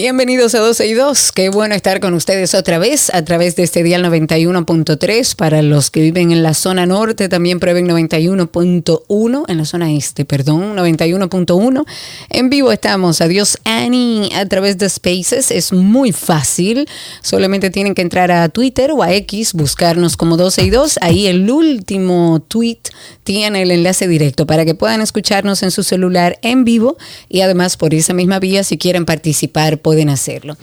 Bienvenidos a 12 y 2. Qué bueno estar con ustedes otra vez a través de este dial 91.3. Para los que viven en la zona norte, también prueben 91.1. En la zona este, perdón, 91.1. En vivo estamos. Adiós, Annie, a través de Spaces. Es muy fácil. Solamente tienen que entrar a Twitter o a X, buscarnos como 12 y 2. Ahí el último tweet tiene el enlace directo para que puedan escucharnos en su celular en vivo y además por esa misma vía, si quieren participar, pueden hacerlo.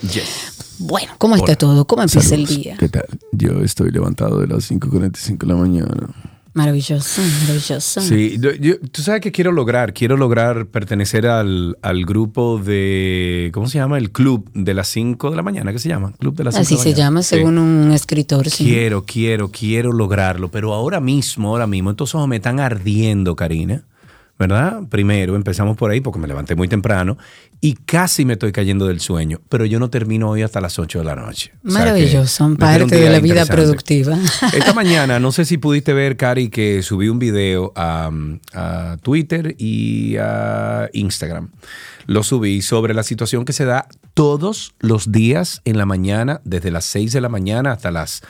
Bueno, ¿cómo está Hola. todo? ¿Cómo empieza Saludos. el día? ¿Qué tal? Yo estoy levantado de las 5.45 de la mañana. Maravilloso, maravilloso. Sí, yo- yo- tú sabes que quiero lograr, quiero lograr pertenecer al, al grupo de, ¿cómo se llama? El club de las 5 de la mañana, ¿qué se llama? Club de las 5 Así de la se mañana. llama, Sí. según un escritor. sí. Quiero, quiero, quiero lograrlo, pero ahora mismo, ahora mismo, estos ojos me están ardiendo, Karina. ¿Verdad? Primero empezamos por ahí porque me levanté muy temprano y casi me estoy cayendo del sueño, pero yo no termino hoy hasta las 8 de la noche. Maravilloso, un parte de la vida productiva. Esta mañana, no sé si pudiste ver, Cari, que subí un video a, a Twitter y a Instagram. Lo subí sobre la situación que se da todos los días en la mañana, desde las 6 de la mañana hasta las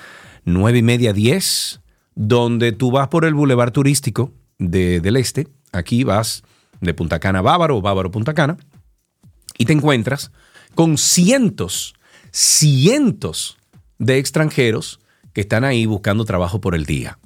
9 y media, 10, donde tú vas por el bulevar turístico de- del este. Aquí vas de Punta Cana a Bávaro Bávaro a Punta Cana y te encuentras con cientos, cientos de extranjeros que están ahí buscando trabajo por el día.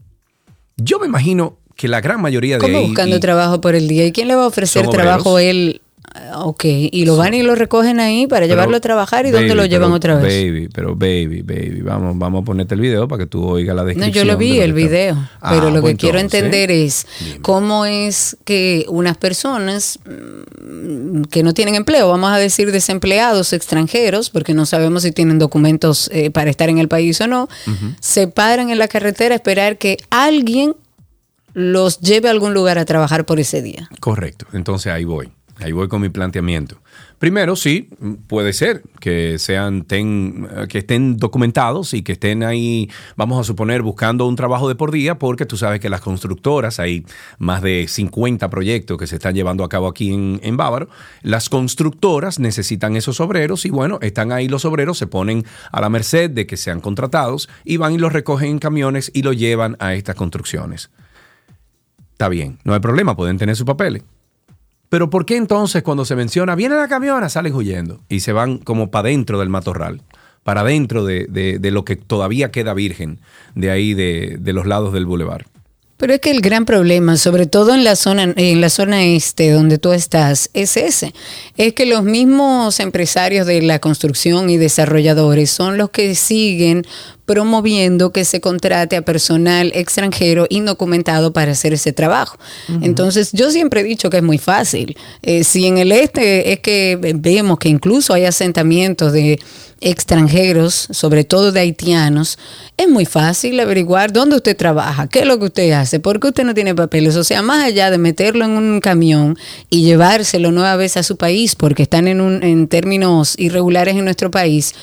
Yo me imagino que la gran mayoría de ¿Cómo ahí... buscando y- trabajo por el día? ¿Y quién le va a ofrecer trabajo él? Ah, Ok, y lo van y lo recogen ahí para pero, llevarlo a trabajar y dónde baby, lo llevan pero, otra vez. Baby, pero baby, baby, vamos, vamos a ponerte el video para que tú oigas la No, descripción. yo lo vi, el que está- video, Ah, pero lo que pues quiero entonces, entender es dime. cómo es que unas personas mm, que no tienen empleo, vamos a decir desempleados extranjeros, porque no sabemos si tienen documentos eh, para estar en el país o no, se paran en la carretera a esperar que alguien los lleve a algún lugar a trabajar por ese día. Correcto. Entonces ahí voy. Ahí voy con mi planteamiento. Primero, sí, puede ser que sean que estén documentados y que estén ahí, vamos a suponer, buscando un trabajo de por día, porque tú sabes que las constructoras, hay más de 50 proyectos que se están llevando a cabo aquí en, en Bávaro, las constructoras necesitan esos obreros y bueno, están ahí los obreros, se ponen a la merced de que sean contratados y van y los recogen en camiones y los llevan a estas construcciones. Está bien, no hay problema, pueden tener sus papeles. Pero ¿por qué entonces cuando se menciona, viene la camiona, salen huyendo y se van como para dentro del matorral, para dentro de, de- de lo que todavía queda virgen de ahí, de, de los lados del bulevar? Pero es que el gran problema, sobre todo en la zona, en la zona este donde tú estás, es ese. Es que los mismos empresarios de la construcción y desarrolladores son los que siguen promoviendo que se contrate a personal extranjero indocumentado para hacer ese trabajo. Entonces, yo siempre he dicho que es muy fácil. Eh, si en el este es que vemos que incluso hay asentamientos de extranjeros, sobre todo de haitianos, es muy fácil averiguar dónde usted trabaja, qué es lo que usted hace, por qué usted no tiene papeles. O sea, más allá de meterlo en un camión y llevárselo nueva vez a su país porque están en, un, en términos irregulares en nuestro país,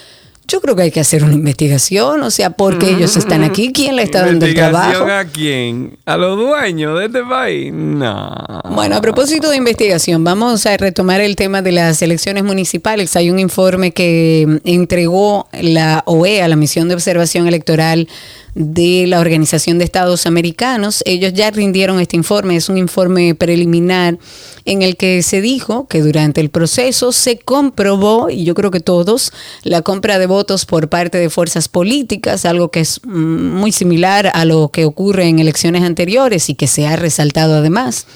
yo creo que hay que hacer una investigación, o sea, por qué ellos están aquí, quién le está dando el trabajo. a quién? ¿A los dueños de este país? No. Bueno, a propósito de investigación, vamos a retomar el tema de las elecciones municipales. Hay un informe que entregó la OEA, la Misión de Observación Electoral de la Organización de Estados Americanos. Ellos ya rindieron este informe, es un informe preliminar en el que se dijo que durante el proceso se comprobó, y yo creo que todos, la compra de votos por parte de fuerzas políticas, algo que es mm, muy similar a lo que ocurre en elecciones anteriores y que se ha resaltado además.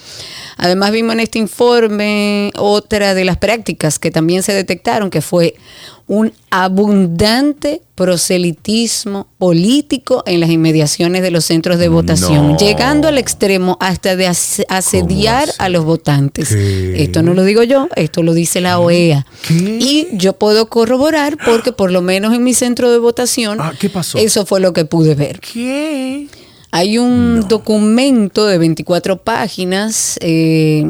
Además vimos en este informe otra de las prácticas que también se detectaron, que fue un abundante proselitismo político en las inmediaciones de los centros de votación, No. llegando al extremo hasta de as- asediar a los votantes. ¿Qué? Esto no lo digo yo, esto lo dice la OEA. ¿Qué? Y yo puedo corroborar porque por lo menos en mi centro de votación, Ah, ¿qué pasó? eso fue lo que pude ver. ¿Qué? Hay un documento de 24 páginas, eh,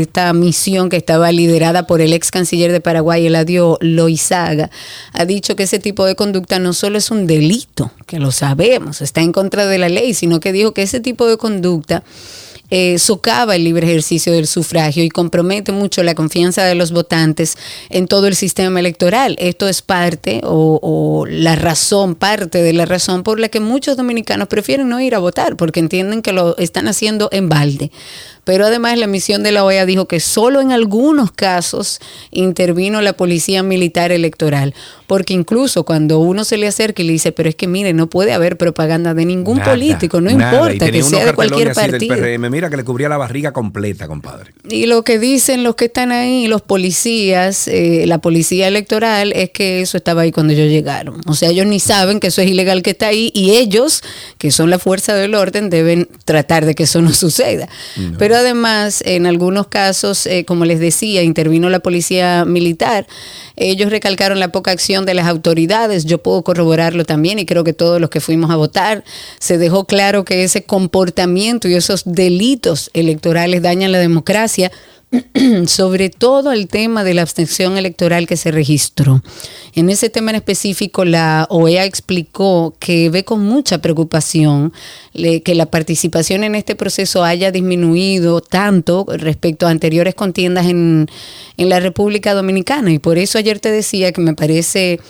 esta misión que estaba liderada por el ex canciller de Paraguay, Eladio Loizaga, ha dicho que ese tipo de conducta no solo es un delito, que lo sabemos, está en contra de la ley, sino que dijo que ese tipo de conducta eh, socava el libre ejercicio del sufragio y compromete mucho la confianza de los votantes en todo el sistema electoral. Esto es parte o, o la razón, parte de la razón por la que muchos dominicanos prefieren no ir a votar, porque entienden que lo están haciendo en balde. Pero además la misión de la OEA dijo que solo en algunos casos intervino la policía militar electoral, porque incluso cuando uno se le acerca y le dice, pero es que mire, no puede haber propaganda de ningún Nada, político, no nada. Importa que sea de cualquier partido. Del PRM. Mira que le cubría la barriga completa, compadre. Y lo que dicen los que están ahí, los policías, eh, la policía electoral, es que eso estaba ahí cuando ellos llegaron. O sea, ellos ni saben que eso es ilegal que está ahí y ellos, que son la fuerza del orden, deben tratar de que eso no suceda. Pero además, en algunos casos, eh, como les decía, intervino la policía militar. Ellos recalcaron la poca acción de las autoridades. Yo puedo corroborarlo también y creo que todos los que fuimos a votar se dejó claro que ese comportamiento y esos delitos electorales dañan la democracia sobre todo el tema de la abstención electoral que se registró. En ese tema en específico, la OEA explicó que ve con mucha preocupación que la participación en este proceso haya disminuido tanto respecto a anteriores contiendas en, en la República Dominicana. Y por eso ayer te decía que me parece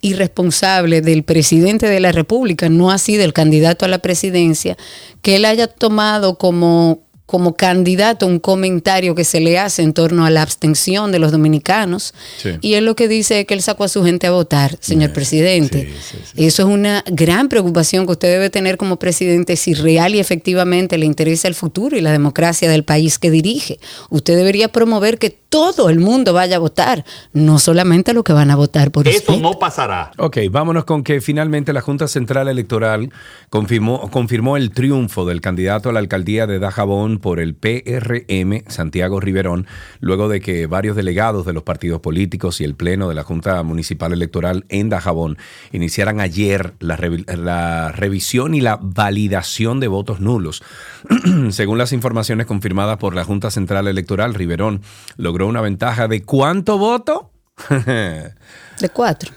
irresponsable del presidente de la República, no así del candidato a la presidencia, que él haya tomado como, como candidato un comentario que se le hace en torno a la abstención de los dominicanos. Sí. Y él lo que dice es que él sacó a su gente a votar, señor presidente. sí, sí, Eso es una gran preocupación que usted debe tener como presidente si real y efectivamente le interesa el futuro y la democracia del país que dirige. Usted debería promover que todo el mundo vaya a votar, no solamente los que van a votar por Eso usted. no pasará. Ok, vámonos con que finalmente la Junta Central Electoral confirmó, confirmó el triunfo del candidato a la alcaldía de Dajabón por el PRM, Santiago Riverón, luego de que varios delegados de los partidos políticos y el Pleno de la Junta Municipal Electoral en Dajabón iniciaran ayer la, revi- la revisión y la validación de votos nulos. Según las informaciones confirmadas por la Junta Central Electoral, Riverón logró una ventaja de ¿cuánto voto? De cuatro.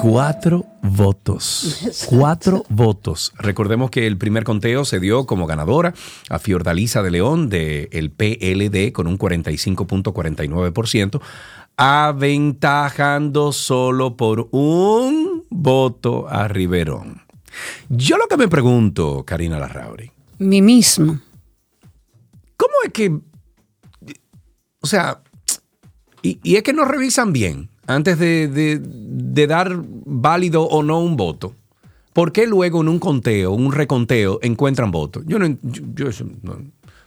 Cuatro votos. Cuatro votos. Recordemos que el primer conteo se dio como ganadora a Fiordalisa de León del PLD con un 45.49%, aventajando solo por un voto a Riverón. Yo lo que me pregunto, Karina Larrauri, Mi mismo. ¿cómo es que... O sea, y, y es que no revisan bien antes de, de- de dar válido o no un voto. ¿Por qué luego en un conteo, un reconteo, encuentran votos? Yo no... Yo, yo eso no-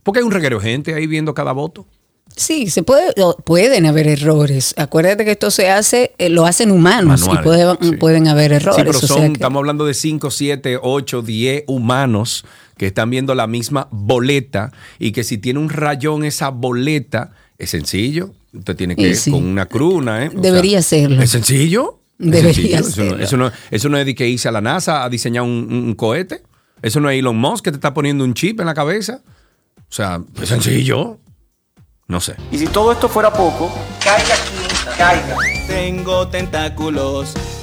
¿Por qué hay un reguero de gente ahí viendo cada voto? Sí, se puede, pueden haber errores. Acuérdate que esto se hace, eh, lo hacen humanos Manuales, y puede- sí. pueden haber errores. Sí, pero o sea son, que- estamos hablando de 5, 7, 8, 10 humanos que están viendo la misma boleta y que si tiene un rayón esa boleta, es sencillo. Usted tiene que ir sí. con una cruna, ¿eh? O Debería serlo. ¿Es sencillo? ¿Es Debería sencillo? Eso no, serlo. eso, no, eso no es de que irse a la NASA a diseñar un, un cohete. Eso no es Elon Musk que te está poniendo un chip en la cabeza. O sea, es sencillo. No sé. Y si todo esto fuera poco, caiga quien caiga. Tengo tentáculos.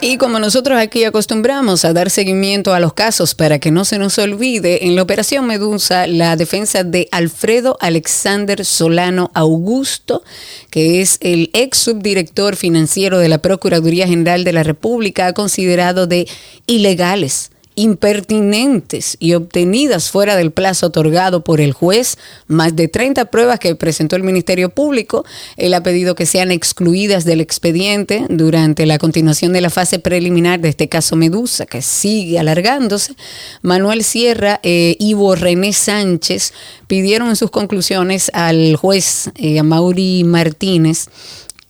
Y como nosotros aquí acostumbramos a dar seguimiento a los casos para que no se nos olvide, en la Operación Medusa, la defensa de Alfredo Alexander Solano Augusto, que es el ex subdirector financiero de la Procuraduría General de la República, ha considerado de ilegales impertinentes y obtenidas fuera del plazo otorgado por el juez, más de 30 pruebas que presentó el Ministerio Público. Él ha pedido que sean excluidas del expediente durante la continuación de la fase preliminar de este caso Medusa, que sigue alargándose. Manuel Sierra e Ivo René Sánchez pidieron en sus conclusiones al juez eh, Mauri Martínez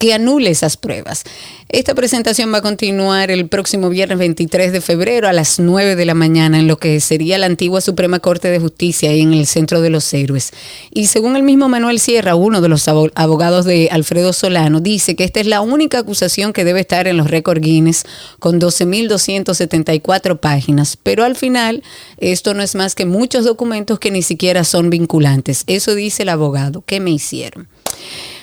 que anule esas pruebas. Esta presentación va a continuar el próximo viernes 23 de febrero a las 9 de la mañana en lo que sería la antigua Suprema Corte de Justicia en el Centro de los Héroes. Y según el mismo Manuel Sierra, uno de los abogados de Alfredo Solano, dice que esta es la única acusación que debe estar en los récords Guinness con 12.274 páginas. Pero al final, esto no es más que muchos documentos que ni siquiera son vinculantes. Eso dice el abogado. ¿Qué me hicieron?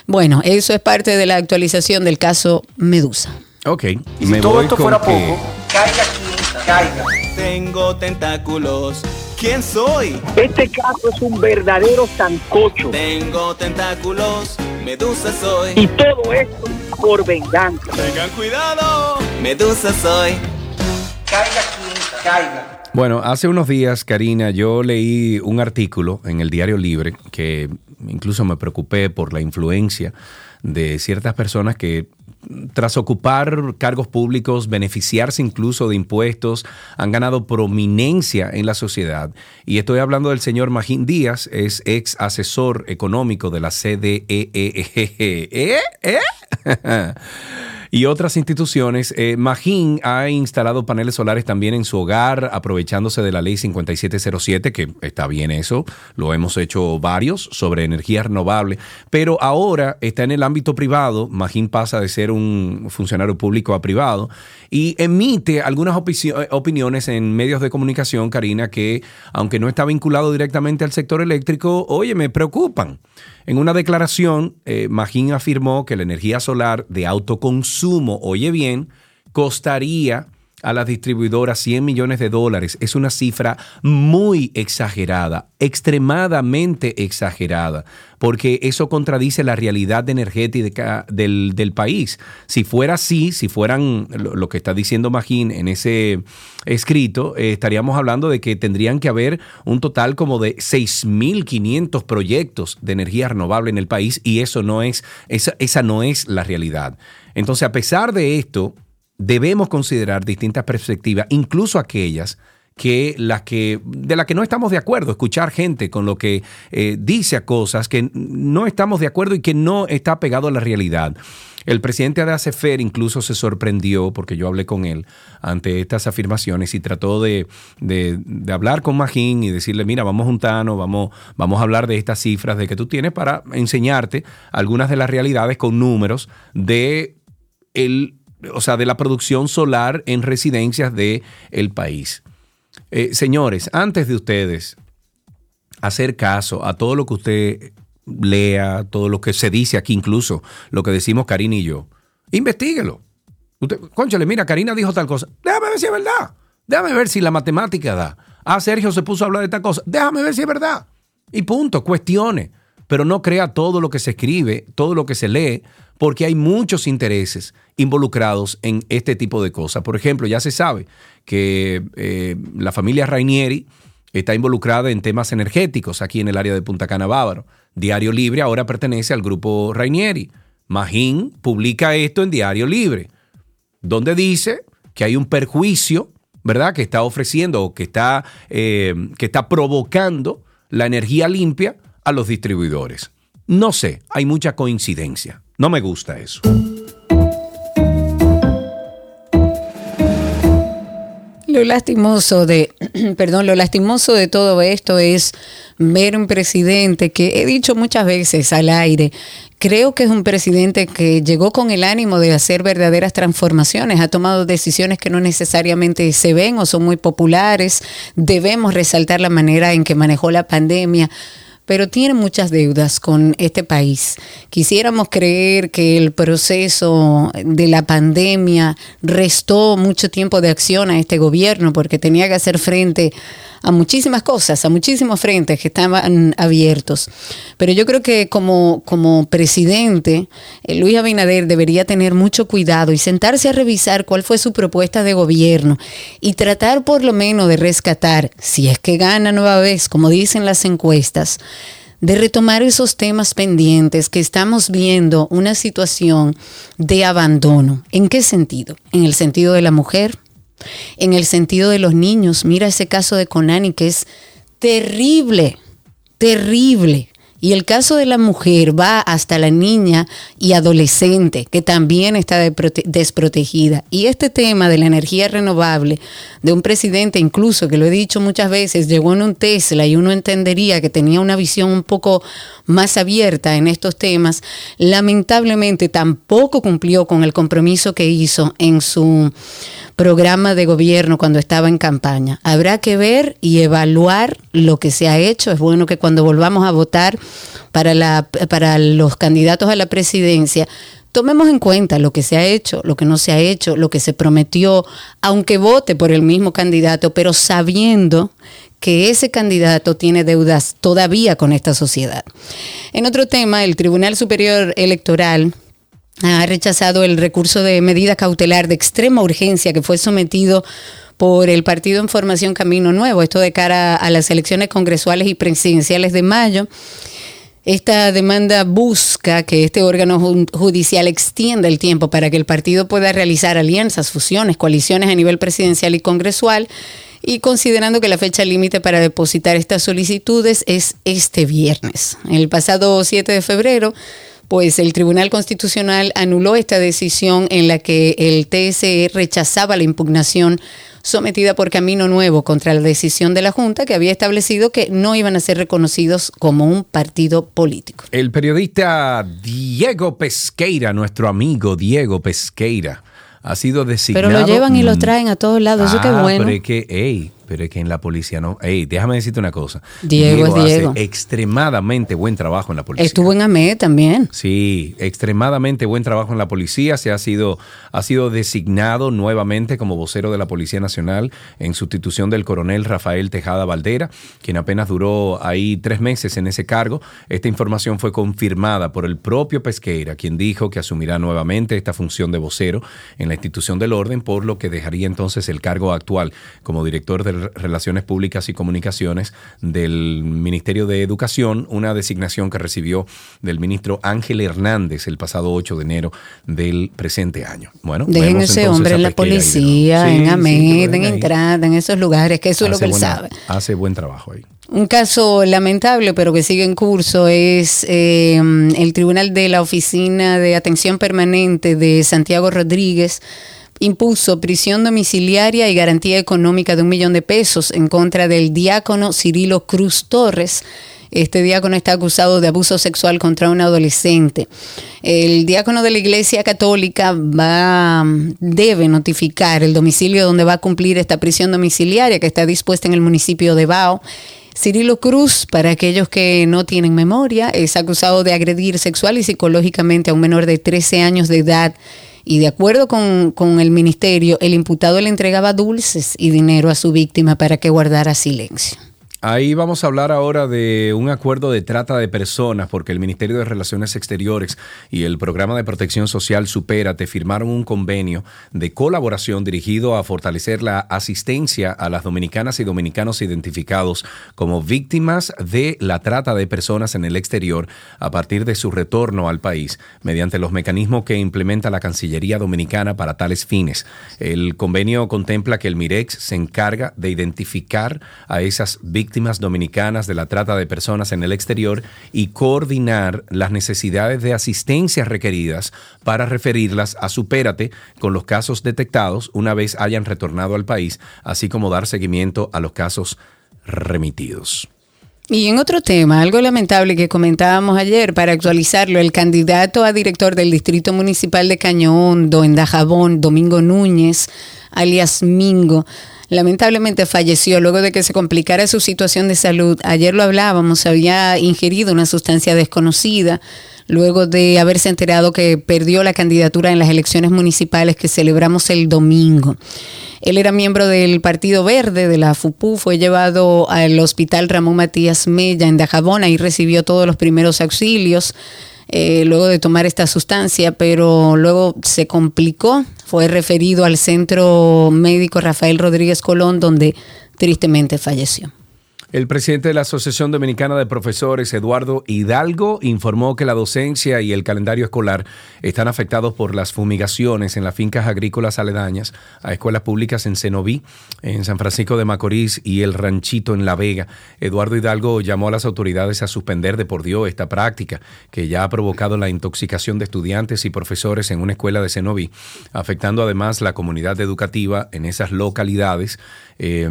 Bueno, eso es parte de la actualización del caso Medusa. Ok. Y si todo esto fuera poco, caiga aquí, caiga. Tengo tentáculos. ¿Quién soy? Este caso es un verdadero sancocho. Tengo tentáculos. Medusa soy. Y todo esto por venganza. Tengan cuidado. Medusa soy. Caiga aquí, caiga. Bueno, hace unos días, Karina, yo leí un artículo en el Diario Libre que incluso me preocupé por la influencia de ciertas personas que tras ocupar cargos públicos, beneficiarse incluso de impuestos, han ganado prominencia en la sociedad. Y estoy hablando del señor Magín Díaz, es ex asesor económico de la CDEE. ¿Eh? ¿Eh? y otras instituciones. Eh, Magín ha instalado paneles solares también en su hogar, aprovechándose de la ley 5707, que está bien eso, lo hemos hecho varios sobre energía renovable, pero ahora está en el ámbito privado, Magín pasa de ser un funcionario público a privado y emite algunas opiniones en medios de comunicación, Karina, que aunque no está vinculado directamente al sector eléctrico, oye, me preocupan. En una declaración, eh, Magín afirmó que la energía solar de autoconsumo, oye bien, costaría a las distribuidoras 100 millones de dólares. Es una cifra muy exagerada, extremadamente exagerada, porque eso contradice la realidad energética del, del país. Si fuera así, si fueran lo, que está diciendo Magín en ese escrito, eh, estaríamos hablando de que tendrían que haber un total como de 6.500 proyectos de energía renovable en el país y eso no es, esa, esa no es la realidad. Entonces, a pesar de esto, debemos considerar distintas perspectivas, incluso aquellas que las que de las que no estamos de acuerdo, escuchar gente con lo que eh, dice a cosas que no estamos de acuerdo y que no está pegado a la realidad. El presidente de ACFER incluso se sorprendió, porque yo hablé con él ante estas afirmaciones y trató de, hablar con Magín y decirle, mira, vamos a juntarnos, vamos, vamos a hablar de estas cifras de que tú tienes para enseñarte algunas de las realidades con números de el o sea, de la producción solar en residencias del el país. Eh, señores, antes de ustedes hacer caso a todo lo que usted lea, todo lo que se dice aquí, incluso lo que decimos Karina y yo, investiguelo. Conchale, mira, Karina dijo tal cosa. Déjame ver si es verdad. Déjame ver si la matemática da. Ah, Sergio se puso a hablar de esta cosa. Déjame ver si es verdad. Y punto, cuestione. Pero no crea todo lo que se escribe, todo lo que se lee, porque hay muchos intereses involucrados en este tipo de cosas. Por ejemplo, ya se sabe que eh, la familia Rainieri está involucrada en temas energéticos aquí en el área de Punta Cana Bávaro. Diario Libre ahora pertenece al grupo Rainieri. Magín publica esto en Diario Libre, donde dice que hay un perjuicio, ¿verdad?, que está ofreciendo o que está, eh, que está provocando la energía limpia a los distribuidores. No sé, hay mucha coincidencia. No me gusta eso. Lo lastimoso de, perdón, lo lastimoso de todo esto es ver un presidente que he dicho muchas veces al aire, creo que es un presidente que llegó con el ánimo de hacer verdaderas transformaciones, ha tomado decisiones que no necesariamente se ven o son muy populares, debemos resaltar la manera en que manejó la pandemia pero tiene muchas deudas con este país. Quisiéramos creer que el proceso de la pandemia restó mucho tiempo de acción a este gobierno porque tenía que hacer frente a muchísimas cosas, a muchísimos frentes que estaban abiertos. Pero yo creo que como, como presidente, eh, Luis Abinader debería tener mucho cuidado y sentarse a revisar cuál fue su propuesta de gobierno y tratar por lo menos de rescatar, si es que gana nueva vez, como dicen las encuestas, de retomar esos temas pendientes que estamos viendo una situación de abandono. ¿En qué sentido? En el sentido de la mujer, en el sentido de los niños. Mira ese caso de Conani que es terrible, terrible. Y el caso de la mujer va hasta la niña y adolescente, que también está desprotegida. Y este tema de la energía renovable, de un presidente incluso, que lo he dicho muchas veces, llegó en un Tesla y uno entendería que tenía una visión un poco más abierta en estos temas, lamentablemente tampoco cumplió con el compromiso que hizo en su programa de gobierno cuando estaba en campaña. Habrá que ver y evaluar lo que se ha hecho. Es bueno que cuando volvamos a votar para, la, para los candidatos a la presidencia, tomemos en cuenta lo que se ha hecho, lo que no se ha hecho, lo que se prometió, aunque vote por el mismo candidato, pero sabiendo que ese candidato tiene deudas todavía con esta sociedad. En otro tema, el Tribunal Superior Electoral ha rechazado el recurso de medida cautelar de extrema urgencia que fue sometido por el Partido en Formación Camino Nuevo, esto de cara a las elecciones congresuales y presidenciales de mayo. Esta demanda busca que este órgano judicial extienda el tiempo para que el partido pueda realizar alianzas, fusiones, coaliciones a nivel presidencial y congresual y considerando que la fecha límite para depositar estas solicitudes es este viernes. El pasado 7 de febrero pues el Tribunal Constitucional anuló esta decisión en la que el TSE rechazaba la impugnación sometida por Camino Nuevo contra la decisión de la Junta que había establecido que no iban a ser reconocidos como un partido político. El periodista Diego Pesqueira, nuestro amigo Diego Pesqueira, ha sido designado. Pero lo llevan y lo traen a todos lados, eso qué ah, bueno. Pero es que, ey, pero es que en la policía no. Ey, déjame decirte una cosa. Diego, es Diego. Hace extremadamente buen trabajo en la policía. Estuvo en AME también. Sí, extremadamente buen trabajo en la policía. Se ha sido, ha sido designado nuevamente como vocero de la Policía Nacional en sustitución del coronel Rafael Tejada Valdera, quien apenas duró ahí tres meses en ese cargo. Esta información fue confirmada por el propio Pesqueira, quien dijo que asumirá nuevamente esta función de vocero en la institución del orden, por lo que dejaría entonces el cargo actual como director del Relaciones Públicas y Comunicaciones del Ministerio de Educación, una designación que recibió del ministro Ángel Hernández el pasado 8 de enero del presente año. Bueno, dejen ese hombre en la policía, en AMED, en entrada, en esos lugares, que eso es lo que él sabe. Hace buen trabajo ahí. Un caso lamentable, pero que sigue en curso, es eh, el Tribunal de la Oficina de Atención Permanente de Santiago Rodríguez impuso prisión domiciliaria y garantía económica de un millón de pesos en contra del diácono Cirilo Cruz Torres. Este diácono está acusado de abuso sexual contra un adolescente. El diácono de la Iglesia Católica va, debe notificar el domicilio donde va a cumplir esta prisión domiciliaria que está dispuesta en el municipio de Bao. Cirilo Cruz, para aquellos que no tienen memoria, es acusado de agredir sexual y psicológicamente a un menor de 13 años de edad y de acuerdo con, con, el ministerio, el imputado le entregaba dulces y dinero a su víctima para que guardara silencio. Ahí vamos a hablar ahora de un acuerdo de trata de personas, porque el Ministerio de Relaciones Exteriores y el Programa de Protección Social Supérate firmaron un convenio de colaboración dirigido a fortalecer la asistencia a las dominicanas y dominicanos identificados como víctimas de la trata de personas en el exterior a partir de su retorno al país, mediante los mecanismos que implementa la Cancillería Dominicana para tales fines. El convenio contempla que el MIREX se encarga de identificar a esas víctimas víctimas dominicanas de la trata de personas en el exterior y coordinar las necesidades de asistencia requeridas para referirlas a Supérate con los casos detectados una vez hayan retornado al país, así como dar seguimiento a los casos remitidos. Y en otro tema, algo lamentable que comentábamos ayer, para actualizarlo, el candidato a director del Distrito Municipal de Hondo, en Dajabón, Domingo Núñez, alias Mingo, lamentablemente falleció luego de que se complicara su situación de salud. Ayer lo hablábamos, había ingerido una sustancia desconocida luego de haberse enterado que perdió la candidatura en las elecciones municipales que celebramos el domingo. Él era miembro del Partido Verde de la FUPU, fue llevado al Hospital Ramón Matías Mella en Dajabona y recibió todos los primeros auxilios. Eh, luego de tomar esta sustancia, pero luego se complicó, fue referido al centro médico Rafael Rodríguez Colón, donde tristemente falleció. El presidente de la Asociación Dominicana de Profesores, Eduardo Hidalgo, informó que la docencia y el calendario escolar están afectados por las fumigaciones en las fincas agrícolas aledañas a escuelas públicas en Cenoví, en San Francisco de Macorís y el Ranchito en La Vega. Eduardo Hidalgo llamó a las autoridades a suspender de por Dios esta práctica que ya ha provocado la intoxicación de estudiantes y profesores en una escuela de Cenoví, afectando además la comunidad educativa en esas localidades. eh,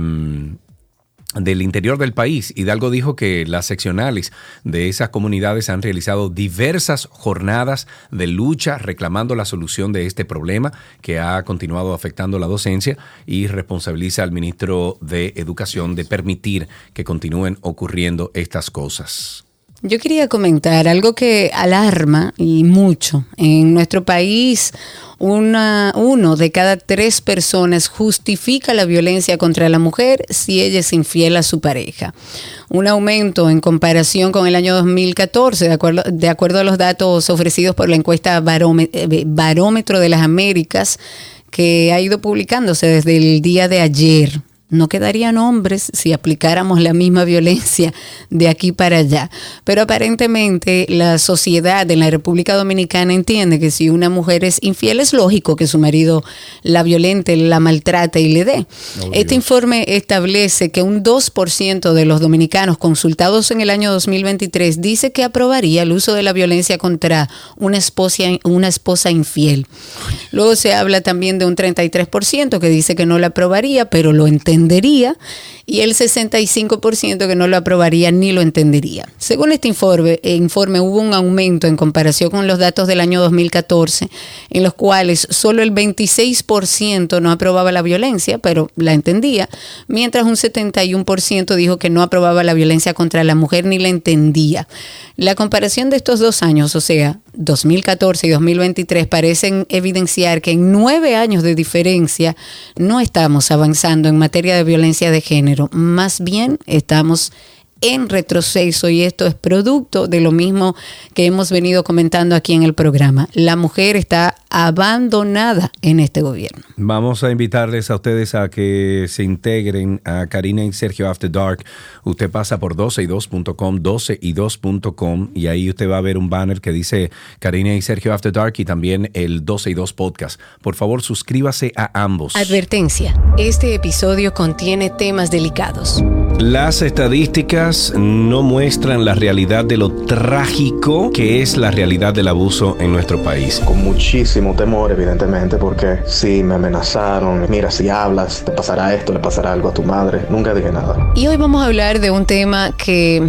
del interior del país. Hidalgo dijo que las seccionales de esas comunidades han realizado diversas jornadas de lucha reclamando la solución de este problema que ha continuado afectando la docencia y responsabiliza al ministro de Educación de permitir que continúen ocurriendo estas cosas. Yo quería comentar algo que alarma y mucho. En nuestro país, una, uno de cada tres personas justifica la violencia contra la mujer si ella es infiel a su pareja. Un aumento en comparación con el año 2014, de acuerdo, de acuerdo a los datos ofrecidos por la encuesta eh, Barómetro de las Américas, que ha ido publicándose desde el día de ayer. No quedarían hombres si aplicáramos la misma violencia de aquí para allá. Pero aparentemente la sociedad en la República Dominicana entiende que si una mujer es infiel es lógico que su marido la violente, la maltrate y le dé. Este informe establece que un 2% de los dominicanos consultados en el año 2023 dice que aprobaría el uso de la violencia contra una esposa, una esposa infiel. Luego se habla también de un 33% que dice que no la aprobaría, pero lo entendería, y el 65% que no lo aprobaría ni lo entendería. Según este informe, eh, informe, hubo un aumento en comparación con los datos del año 2014, en los cuales solo el 26% no aprobaba la violencia, pero la entendía, mientras un 71% dijo que no aprobaba la violencia contra la mujer ni la entendía. La comparación de estos dos años, o sea, 2014 y 2023, parecen evidenciar que en nueve años de diferencia no estamos avanzando en materia de violencia de género, más bien estamos en retroceso y esto es producto de lo mismo que hemos venido comentando aquí en el programa. La mujer está abandonada en este gobierno. Vamos a invitarles a ustedes a que se integren a Karina y Sergio After Dark. Usted pasa por 12y2.com, 12y2.com y ahí usted va a ver un banner que dice Karina y Sergio After Dark y también el 12 y 2 podcast. Por favor, suscríbase a ambos. Advertencia, este episodio contiene temas delicados. Las estadísticas no muestran la realidad de lo trágico que es la realidad del abuso en nuestro país. con muchísimo temor, evidentemente, porque sí, me amenazaron. Mira, si hablas, te pasará esto, le pasará algo a tu madre. Nunca dije nada. Y hoy vamos a hablar de un tema que,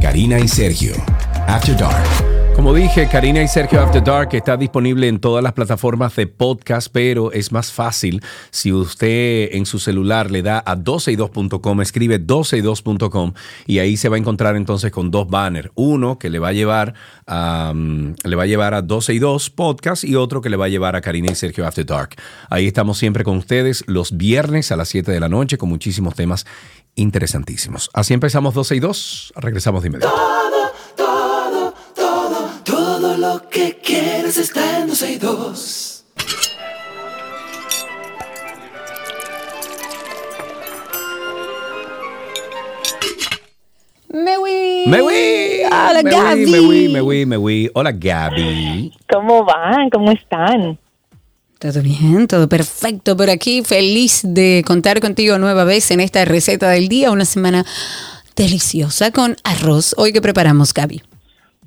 Karina y Sergio, After Dark. Como dije, Karina y Sergio After Dark está disponible en todas las plataformas de podcast, pero es más fácil si usted en su celular le da a 12y2.com, escribe 12y2.com y ahí se va a encontrar entonces con dos banners. Uno que le va a llevar a, le va a llevar a 12 y 2 podcast y otro que le va a llevar a Karina y Sergio After Dark. Ahí estamos siempre con ustedes los viernes a las 7 de la noche con muchísimos temas interesantísimos. Así empezamos 12 y 2. Regresamos de inmediato. Que quieres está en 12 y 2. Me voy. Me voy. Hola, me Gaby. Hola, Gaby. ¿Cómo van? ¿Cómo están? Todo bien, todo perfecto por aquí. Feliz de contar contigo nueva vez en esta receta del día. Una semana deliciosa con arroz. Hoy que preparamos, Gaby.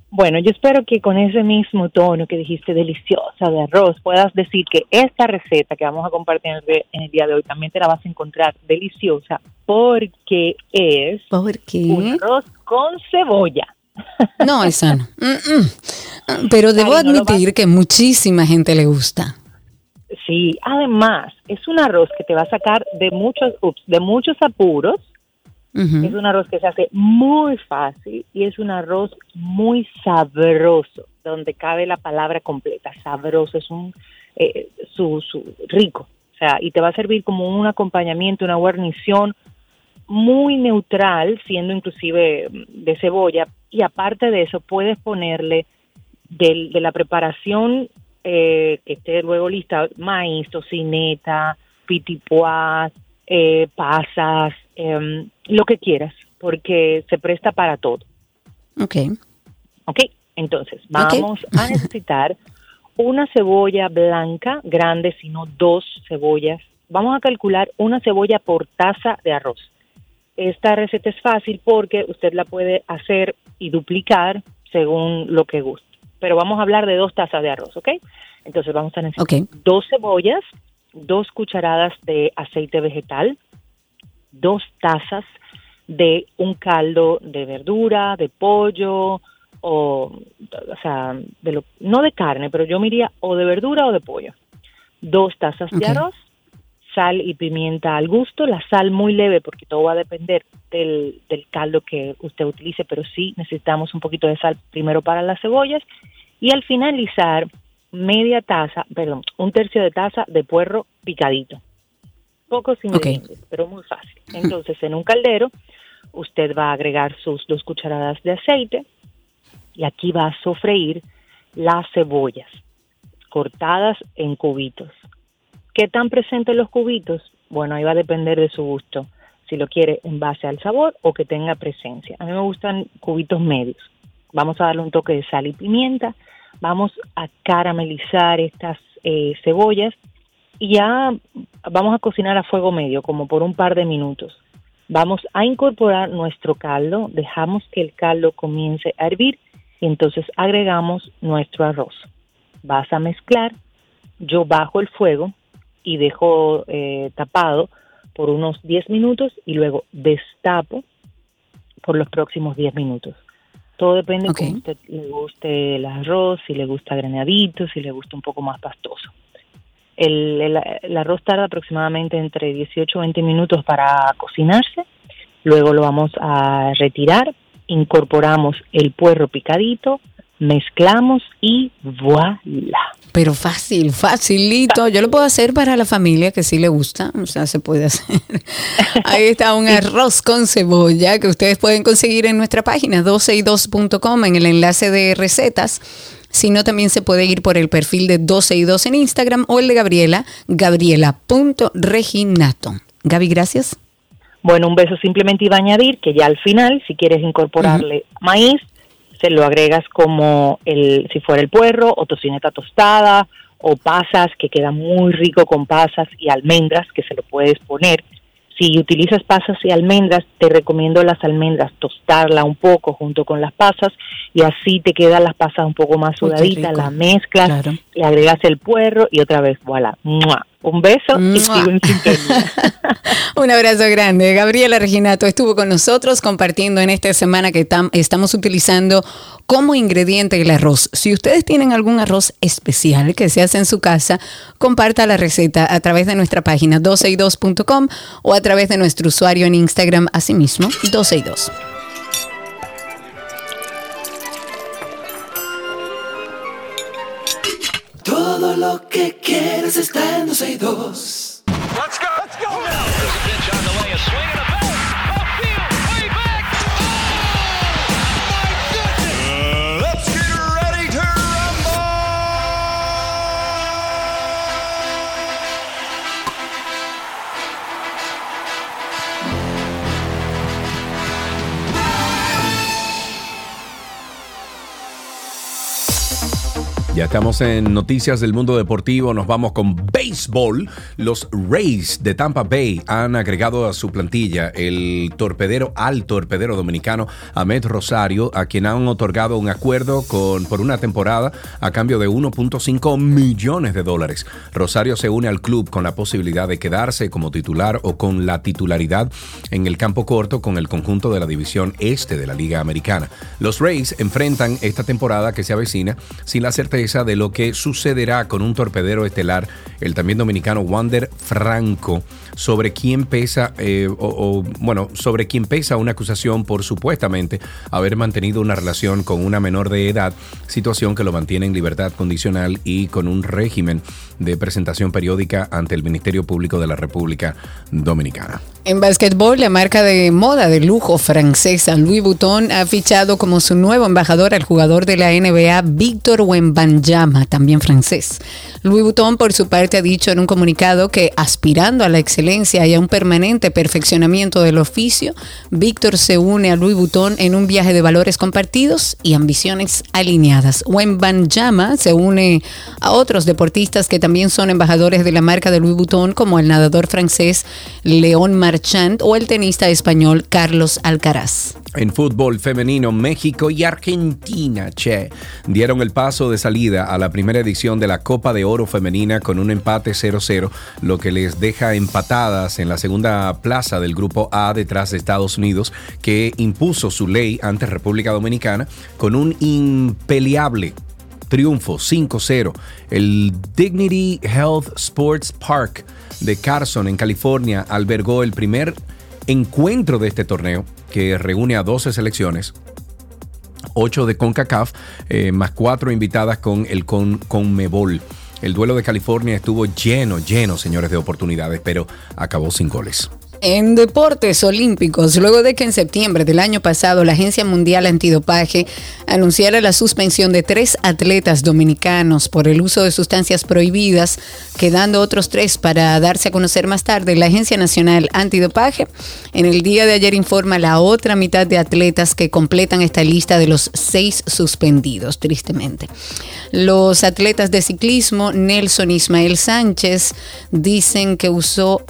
Bueno, yo espero que con ese mismo tono que dijiste deliciosa de arroz puedas decir que esta receta que vamos a compartir en el, día de hoy también te la vas a encontrar deliciosa porque es ¿Por qué? un arroz con cebolla. No, esa no. Mm, mm. Pero debo Ay, no lo admitir que muchísima gente le gusta. Sí, además es un arroz que te va a sacar de muchos, ups, de muchos apuros. Es un arroz que se hace muy fácil y es un arroz muy sabroso, donde cabe la palabra completa, sabroso, es un eh, su, su rico, o sea, y te va a servir como un acompañamiento, una guarnición muy neutral, siendo inclusive mm, de cebolla, y aparte de eso puedes ponerle de la preparación eh, que esté luego lista, maíz, tocineta, pitipoas, eh, pasas, em, lo que quieras, porque se presta para todo. Ok. ¿Ok? Entonces, vamos a necesitar una cebolla blanca grande, sino dos cebollas. Vamos a calcular una cebolla por taza de arroz. Esta receta es fácil porque usted la puede hacer y duplicar según lo que guste. Pero vamos a hablar de dos tazas de arroz, ¿ok? Entonces vamos a necesitar Ok. dos cebollas, dos cucharadas de aceite vegetal, dos tazas de un caldo de verdura, de pollo, o, o sea, de lo, no de carne, pero yo me iría o de verdura o de pollo. Dos tazas de Ok. arroz, sal y pimienta al gusto, la sal muy leve porque todo va a depender del, del caldo que usted utilice, pero sí necesitamos un poquito de sal primero para las cebollas y al finalizar media taza, perdón, un tercio de taza de puerro picadito. Pocos ingredientes, pero muy fácil. Entonces, en un caldero, usted va a agregar sus dos cucharadas de aceite y aquí va a sofreír las cebollas cortadas en cubitos. ¿Qué tan presentes los cubitos? Bueno, ahí va a depender de su gusto. Si lo quiere en base al sabor o que tenga presencia. A mí me gustan cubitos medios. Vamos a darle un toque de sal y pimienta. Vamos a caramelizar estas eh, cebollas y ya vamos a cocinar a fuego medio, como por un par de minutos. Vamos a incorporar nuestro caldo, dejamos que el caldo comience a hervir y entonces agregamos nuestro arroz. Vas a mezclar, yo bajo el fuego y dejo eh, tapado por unos 10 minutos y luego destapo por los próximos 10 minutos. Todo depende Ok. cómo a usted le guste el arroz, si le gusta granadito, si le gusta un poco más pastoso. El, el- el arroz tarda aproximadamente entre 18 o 20 minutos para cocinarse. Luego lo vamos a retirar, incorporamos el puerro picadito, mezclamos y voilà. Pero fácil, facilito. Yo lo puedo hacer para la familia que sí le gusta. O sea, se puede hacer. Ahí está un arroz con cebolla que ustedes pueden conseguir en nuestra página 12y2.com en el enlace de recetas. Si no, también se puede ir por el perfil de 12 y 2 en Instagram o el de Gabriela, gabriela.reginato. Gaby, gracias. Bueno, un beso simplemente iba a añadir que ya al final, si quieres incorporarle maíz, se lo agregas como el, si fuera el puerro o tocineta tostada o pasas, que queda muy rico con pasas y almendras, que se lo puedes poner. Si utilizas pasas y almendras, te recomiendo las almendras tostarla un poco junto con las pasas y así te quedan las pasas un poco más sudaditas, las mezclas, Claro. le agregas el puerro y otra vez, voilà. ¡Mua! Un beso y sigo en sintonía. Un abrazo grande. Gabriela Reginato estuvo con nosotros compartiendo en esta semana que tam- estamos utilizando como ingrediente el arroz. Si ustedes tienen algún arroz especial que se hace en su casa, comparta la receta a través de nuestra página 12y2.com o a través de nuestro usuario en Instagram, asimismo, 12y2. Todo lo que quieres está en 12 y 2. Ya estamos en noticias del mundo deportivo, nos vamos con béisbol. Los Rays de Tampa Bay han agregado a su plantilla el torpedero al torpedero dominicano Ahmed Rosario, a quien han otorgado un acuerdo con, por una temporada a cambio de 1.5 millones de dólares. Rosario se une al club con la posibilidad de quedarse como titular o con la titularidad en el campo corto con el conjunto de la división este de la Liga Americana. Los Rays enfrentan esta temporada que se avecina sin la certeza de lo que sucederá con un torpedero estelar, el también dominicano Wander Franco, sobre quién pesa, eh, o, bueno, sobre quién pesa una acusación por supuestamente haber mantenido una relación con una menor de edad, situación que lo mantiene en libertad condicional y con un régimen de presentación periódica ante el Ministerio Público de la República Dominicana. En básquetbol, la marca de moda de lujo francesa Louis Vuitton ha fichado como su nuevo embajador al jugador de la NBA Víctor Wembanyama, también francés. Louis Vuitton, por su parte, ha dicho en un comunicado que aspirando a la excelencia y a un permanente perfeccionamiento del oficio, Víctor se une a Louis Vuitton en un viaje de valores compartidos y ambiciones alineadas. Wembanyama se une a otros deportistas que también son embajadores de la marca de Louis Vuitton, como el nadador francés León Marchand o el tenista español Carlos Alcaraz. En fútbol femenino, México y Argentina, che, dieron el paso de salida a la primera edición de la Copa de Oro Femenina con un empate 0-0, lo que les deja en la segunda plaza del Grupo A detrás de Estados Unidos, que impuso su ley ante República Dominicana con un impeleable triunfo 5-0. El Dignity Health Sports Park de Carson, en California, albergó el primer encuentro de este torneo que reúne a 12 selecciones. 8 de CONCACAF, eh, más 4 invitadas con el con, CONMEBOL. El duelo de California estuvo lleno, lleno, señores, de oportunidades, pero acabó sin goles. En deportes olímpicos, luego de que en septiembre del año pasado la Agencia Mundial Antidopaje anunciara la suspensión de tres atletas dominicanos por el uso de sustancias prohibidas, quedando otros tres para darse a conocer más tarde, la Agencia Nacional Antidopaje en el día de ayer informa la otra mitad de atletas que completan esta lista de los seis suspendidos, tristemente. Los atletas de ciclismo, Nelson Ismael Sánchez, dicen que usó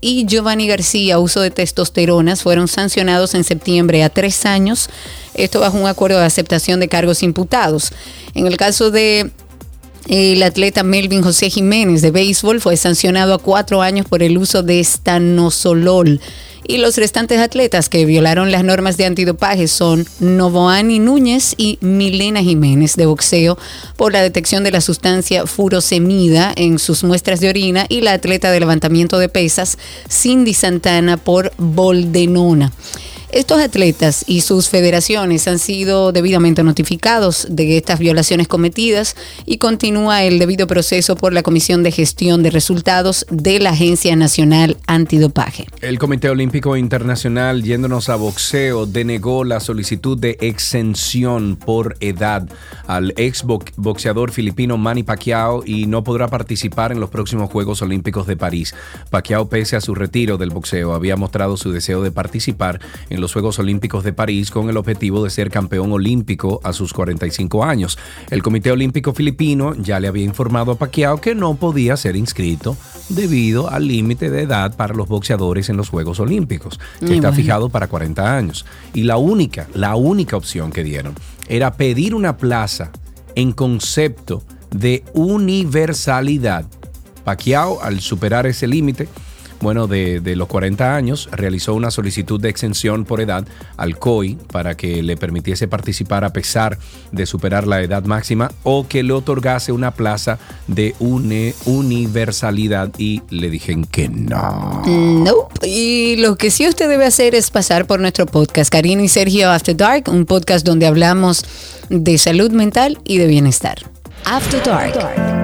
y Giovanni García, uso de testosteronas, fueron sancionados en septiembre a tres años, esto bajo un acuerdo de aceptación de cargos imputados. En el caso de el atleta Melvin José Jiménez de béisbol fue sancionado a cuatro años por el uso de estanosolol y los restantes atletas que violaron las normas de antidopaje son Novoani Núñez y Milena Jiménez de boxeo por la detección de la sustancia furosemida en sus muestras de orina y la atleta de levantamiento de pesas Cindy Santana por boldenona. Estos atletas y sus federaciones han sido debidamente notificados de estas violaciones cometidas y continúa el debido proceso por la Comisión de Gestión de Resultados de la Agencia Nacional Antidopaje. El Comité Olímpico Internacional, yéndonos a boxeo, denegó la solicitud de exención por edad al ex boxeador filipino Manny Pacquiao y no podrá participar en los próximos Juegos Olímpicos de París. Pacquiao, pese a su retiro del boxeo, había mostrado su deseo de participar en los Juegos Olímpicos de París con el objetivo de ser campeón olímpico a sus 45 años. El Comité Olímpico Filipino ya le había informado a Pacquiao que no podía ser inscrito debido al límite de edad para los boxeadores en los Juegos Olímpicos, que está fijado para 40 años. Y la única, la única opción que dieron era pedir una plaza en concepto de universalidad. Pacquiao, al superar ese límite, bueno, de, los 40 años, realizó una solicitud de exención por edad al COI para que le permitiese participar a pesar de superar la edad máxima o que le otorgase una plaza de universalidad y le dijeron que no. No. Y lo que sí usted debe hacer es pasar por nuestro podcast, Karina y Sergio After Dark, un podcast donde hablamos de salud mental y de bienestar. After Dark.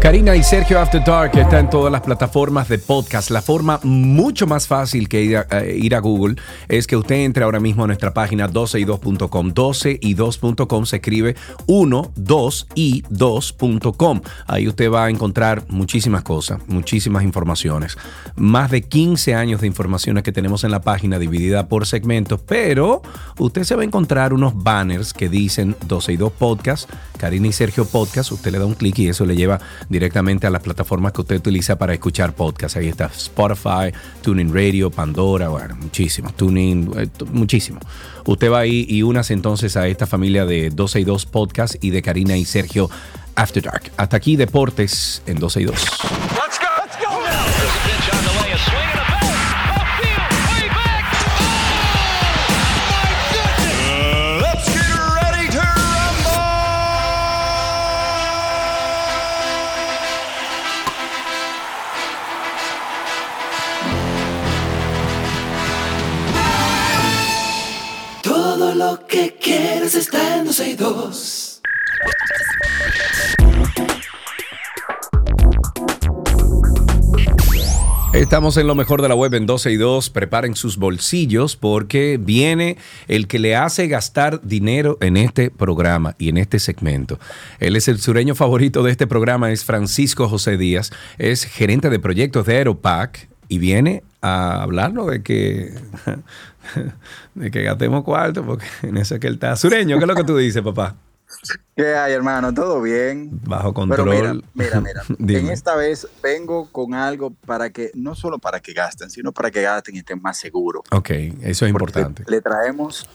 Karina y Sergio After Dark está en todas las plataformas de podcast. La forma mucho más fácil que ir a, eh, ir a Google es que usted entre ahora mismo a nuestra página 12y2.com. 12y2.com se escribe 1, 2 y 2.com. Ahí usted va a encontrar muchísimas cosas, muchísimas informaciones. Más de 15 años de informaciones que tenemos en la página dividida por segmentos, pero usted se va a encontrar unos banners que dicen 12 y 2 podcast, Karina y Sergio podcast. Usted le da un clic y eso le lleva directamente a las plataformas que usted utiliza para escuchar podcasts. Ahí está Spotify, Tuning Radio, Pandora, bueno, muchísimo, Tuning, eh, muchísimo. Usted va ahí y unas entonces a esta familia de 12 y 2 Podcast y de Karina y Sergio After Dark. Hasta aquí Deportes en 12 y 2. Está en 12 y 2. Estamos en lo mejor de la web en 12 y 2. Preparen sus bolsillos porque viene el que le hace gastar dinero en este programa y en este segmento. Él es el sureño favorito de este programa, es Francisco José Díaz, es gerente de proyectos de Aeropac y viene a hablarnos de que, de que gastemos cuarto, porque en eso es que él está. Sureño, ¿qué es lo que tú dices, papá? ¿Qué hay, hermano? ¿Todo bien? Bajo control. Pero mira, mira, en esta vez vengo con algo para que, no solo para que gasten, sino para que gasten y estén más seguros. Ok, eso es importante. Le traemos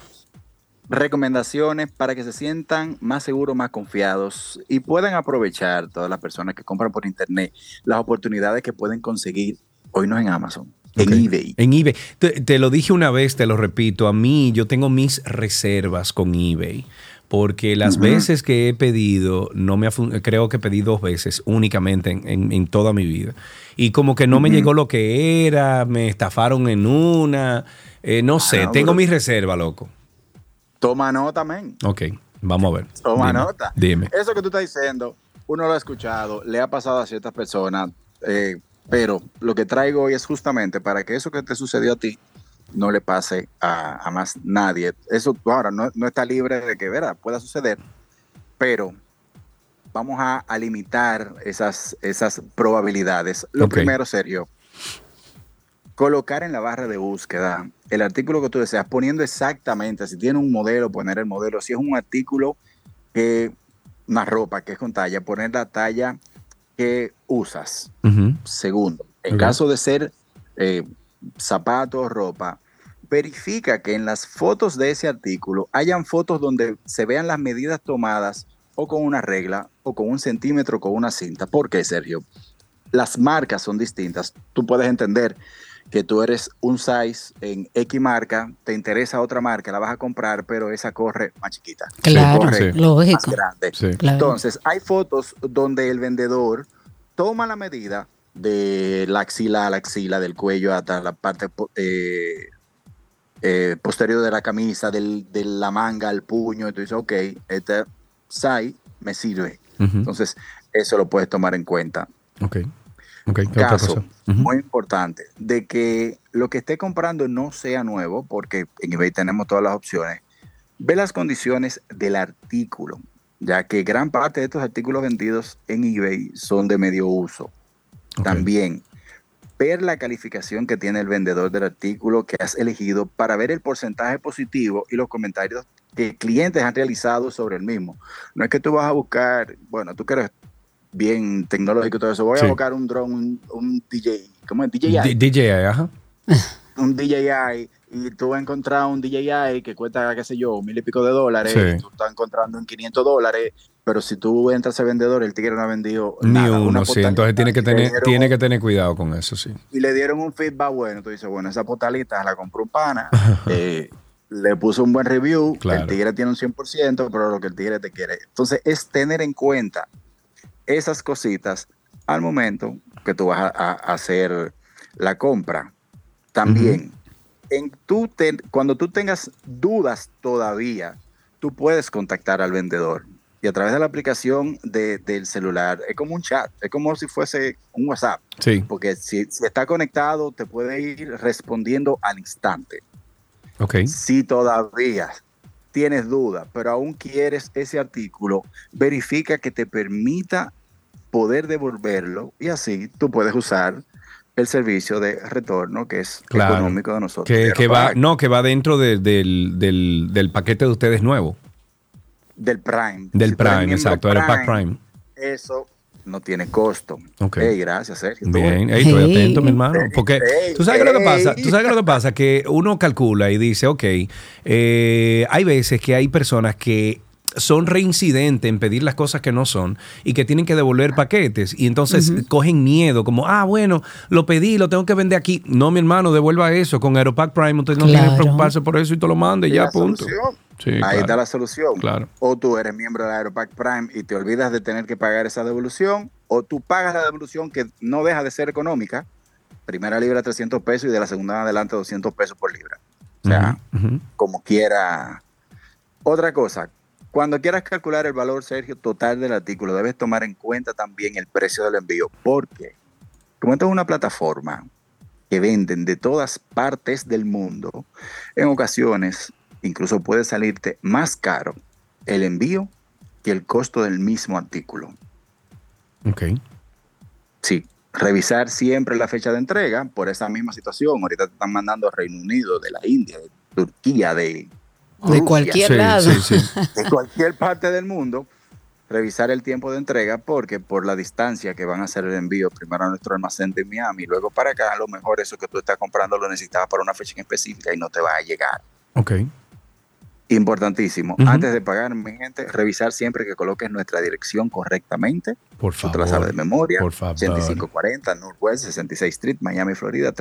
recomendaciones para que se sientan más seguros, más confiados y puedan aprovechar todas las personas que compran por internet las oportunidades que pueden conseguir hoy no en Amazon, en eBay. En eBay. Te, te lo dije una vez, te lo repito. A mí, yo tengo mis reservas con eBay. Porque las veces que he pedido, no me creo que pedí dos veces únicamente en, en- en toda mi vida. Y como que no me llegó lo que era, me estafaron en una. eh, no sé, Ah, no, tengo pero- mis reservas, loco. Toma nota, men. Ok, vamos a ver. Toma Dime, nota. Dime. Eso que tú estás diciendo, uno lo ha escuchado, le ha pasado a ciertas personas, eh, pero lo que traigo hoy es justamente para que eso que te sucedió a ti no le pase a, a más nadie. Eso ahora no, no está libre de que ¿verdad? pueda suceder, pero vamos a, a limitar esas, esas probabilidades. Lo primero, Sergio, colocar en la barra de búsqueda el artículo que tú deseas, poniendo exactamente, si tiene un modelo, poner el modelo, si es un artículo que, una ropa que es con talla, poner la talla que usas. Segundo, en caso de ser eh, zapatos, ropa, verifica que en las fotos de ese artículo hayan fotos donde se vean las medidas tomadas o con una regla o con un centímetro con una cinta. ¿Por qué, Sergio? Las marcas son distintas. Tú puedes entender que tú eres un size en X marca, te interesa otra marca, la vas a comprar, pero esa corre más chiquita. Claro, corre sí. lógico. más grande. Sí. Claro. Entonces, hay fotos donde el vendedor toma la medida de la axila a la axila, del cuello hasta la parte eh, eh, posterior de la camisa, del- de la manga al puño, y tú dices, ok, este size me sirve. Entonces, eso lo puedes tomar en cuenta. Ok. Ok, ¿qué otra Caso cosa? Ujú. muy importante de que lo que esté comprando no sea nuevo, porque en eBay tenemos todas las opciones, Ve las condiciones del artículo, ya que gran parte de estos artículos vendidos en eBay son de medio uso. También ver la calificación que tiene el vendedor del artículo que has elegido para ver el porcentaje positivo y los comentarios que clientes han realizado sobre el mismo. No es que tú vas a buscar, bueno, tú que eres bien tecnológico y todo eso, voy Sí. a buscar un drone, un, un DJ, ¿cómo es? DJI. D- DJI, ajá. un DJI y tú vas a encontrar un DJI que cuesta, qué sé yo, mil y pico de dólares, Sí. y tú estás encontrando en 500 dólares, pero si tú entras a vendedor, el tigre no ha vendido Ni nada, uno, sí. Entonces tiene que tener, dieron tiene que tener cuidado con eso, sí. y le dieron un feedback bueno. Tú dices, bueno, esa postalita la compró un pana, eh, le puso un buen review, Claro. el tigre tiene un 100%, pero lo que el tigre te quiere. Entonces, es tener en cuenta esas cositas al momento que tú vas a, a hacer la compra. También, en tú te- cuando tú tengas dudas todavía, tú puedes contactar al vendedor. Y a través de la aplicación de- del celular, es como un chat, es como si fuese un WhatsApp. Sí. Porque si, si está conectado, te puede ir respondiendo al instante. Ok. Si todavía tienes duda, pero aún quieres ese artículo, verifica que te permita poder devolverlo y así tú puedes usar el servicio de retorno que es Claro. económico de nosotros. Que, que va, no, que va dentro de- del, del, del paquete de ustedes nuevo. Del Prime. Del Si Prime, exacto, Aeropack Prime. Eso no tiene costo. Ok. Ey, gracias, Sergio. Bien, ey, estoy Hey. atento, mi hermano. Porque Hey, tú sabes lo que hey. pasa. Tú sabes lo que pasa, que uno calcula y dice, ok, eh, hay veces que hay personas que son reincidentes en pedir las cosas que no son y que tienen que devolver paquetes y entonces cogen miedo como, ah, bueno, lo pedí, lo tengo que vender aquí. No, mi hermano, devuelva eso. Con Aeropack Prime usted no tiene que Claro. preocuparse por eso y te lo Y ya, punto. Sí, Ahí claro. está la solución. Claro. O tú eres miembro de Aeropack Prime y te olvidas de tener que pagar esa devolución, o tú pagas la devolución que no deja de ser económica. Primera libra 300 pesos y de la segunda en adelante 200 pesos por libra. O sea, como quiera. Otra cosa, cuando quieras calcular el valor, Sergio, total del artículo, debes tomar en cuenta también el precio del envío. Porque, como esto es una plataforma que venden de todas partes del mundo, en ocasiones incluso puede salirte más caro el envío que el costo del mismo artículo. Ok. Sí, revisar siempre la fecha de entrega por esa misma situación. Ahorita te están mandando a Reino Unido, de la India, de Turquía, de, De cualquier Sí, lado. sí, sí. de cualquier parte del mundo, revisar el tiempo de entrega porque por la distancia que van a hacer el envío, primero a nuestro almacén de Miami y luego para acá, a lo mejor eso que tú estás comprando lo necesitabas para una fecha en específica y no te va a llegar. Ok. Importantísimo. Antes de pagar, mi gente, revisar siempre que coloques nuestra dirección correctamente. Por te la sabes de favor. memoria. Por favor. 8540 Northwest 66 Street, Miami, Florida,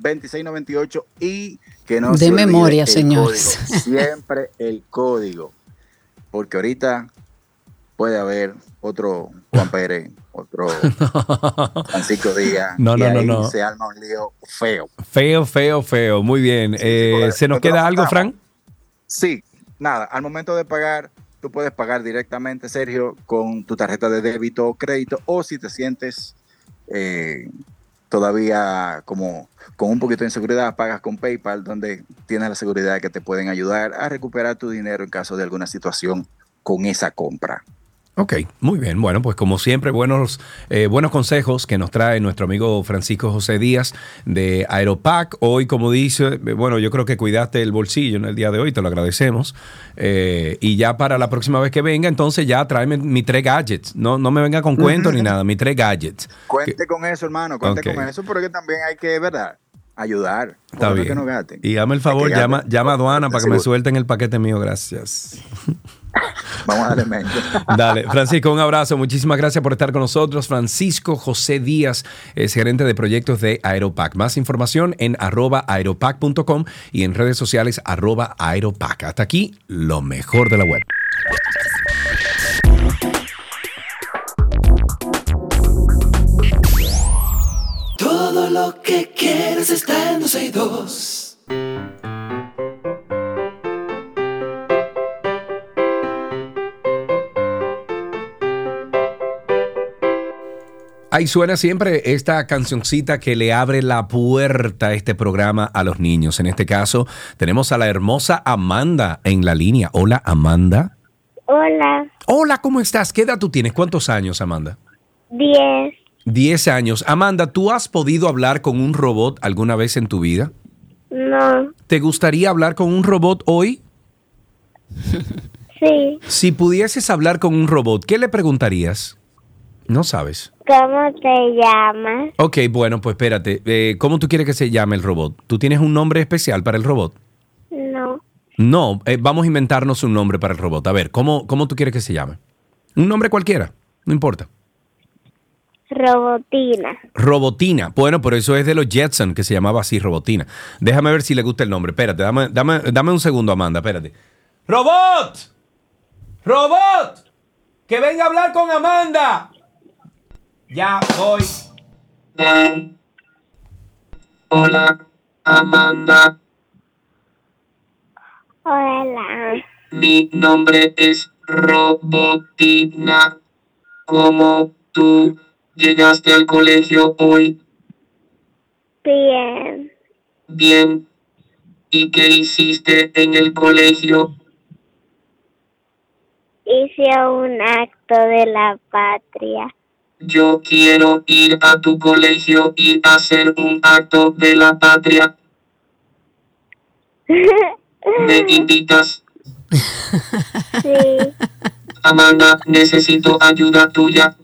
331-95-2698 y que no De se memoria, el señores. código. Siempre el código. Porque ahorita puede haber otro Juan Pérez, otro Francisco Díaz. No, no, no, ahí no. Se arma un lío feo. Feo, feo, feo. Muy bien. Eh, ¿Se nos queda algo. Fran? Sí, nada, al momento de pagar, tú puedes pagar directamente, Sergio, con tu tarjeta de débito o crédito, o si te sientes eh, todavía como con un poquito de inseguridad, pagas con PayPal, donde tienes la seguridad de que te pueden ayudar a recuperar tu dinero en caso de alguna situación con esa compra. Ok, muy bien. Bueno, pues como siempre, buenos, eh, buenos consejos que nos trae nuestro amigo Francisco José Díaz de Aeropack. Hoy, como dice, eh, bueno, yo creo que cuidaste el bolsillo en el día de hoy, te lo agradecemos. Eh, y ya para la próxima vez que venga, entonces ya tráeme mis tres gadgets. No, no me venga con cuentos ni nada, mis tres gadgets. Cuente con eso, hermano, cuente con eso, porque también hay que, ¿verdad? Ayudar. Está bien. que no gasten. Y hazme el favor, llama, llama a aduana para que me suelten el paquete mío, gracias. Vamos a darle mente. Dale, Francisco, un abrazo. Muchísimas gracias por estar con nosotros. Francisco José Díaz es gerente de proyectos de Aeropack. Más información en arroba aeropack.com y en redes sociales arroba aeropack. Hasta aquí, lo mejor de la web. Todo lo que quieres está en 262. Ahí suena siempre esta cancioncita que le abre la puerta a este programa a los niños. En este caso, tenemos a la hermosa Amanda en la línea. Hola, Amanda. Hola, Hola, ¿cómo estás? ¿Qué edad tú tienes? ¿Cuántos años, Amanda? 10. Diez años. Amanda, ¿tú has podido hablar con un robot alguna vez en tu vida? No, ¿Te gustaría hablar con un robot hoy? sí. Si pudieses hablar con un robot, ¿qué le preguntarías? No sabes. ¿Cómo te llamas? Ok, bueno, pues espérate. Eh, ¿Cómo tú quieres que se llame el robot? ¿Tú tienes un nombre especial para el robot? No, No, eh, vamos a inventarnos un nombre para el robot. A ver, ¿cómo, ¿cómo tú quieres que se llame? Un nombre cualquiera, no importa. Robotina. Robotina. Bueno, pero eso es de los Jetson, que se llamaba así, Robotina. Déjame ver si le gusta el nombre. Espérate, dame, dame, dame un segundo, Amanda, espérate. ¡Robot! ¡Robot! ¡Que venga a hablar con Amanda! Ya, voy. Hola, Amanda. Hola. Mi nombre es Robotina. ¿Cómo tú llegaste al colegio hoy? Bien. Bien. ¿Y qué hiciste en el colegio? Hice un acto de la patria. Yo quiero ir a tu colegio y hacer un acto de la patria. ¿Me invitas? Sí. Amanda, necesito ayuda tuya.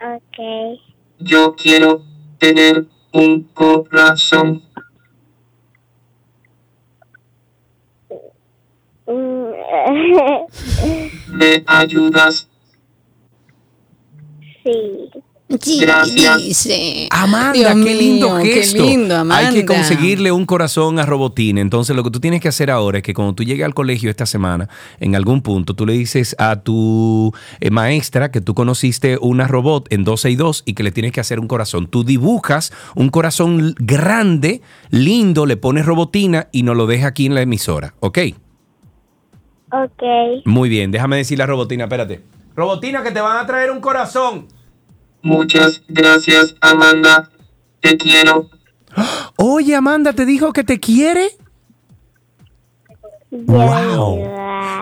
Ok. Yo quiero tener un corazón. Mm, ¿Me ayudas? Sí. Gracias. Amanda, Dios qué lindo mío, qué gesto. lindo, Amanda. Hay que conseguirle un corazón a Robotín. Entonces, lo que tú tienes que hacer ahora es que cuando tú llegues al colegio esta semana, en algún punto, tú le dices a tu eh, maestra que tú conociste una robot en 12 y 2 y que le tienes que hacer un corazón. Tú dibujas un corazón grande, lindo, le pones Robotina y nos lo dejas aquí en la emisora. ¿Ok? Ok. Muy bien, déjame decirle a Robotina, espérate. Robotina, que te van a traer un corazón. Muchas gracias, Amanda. Te quiero. Oye, Amanda, ¿te dijo que te quiere? ¡Wow!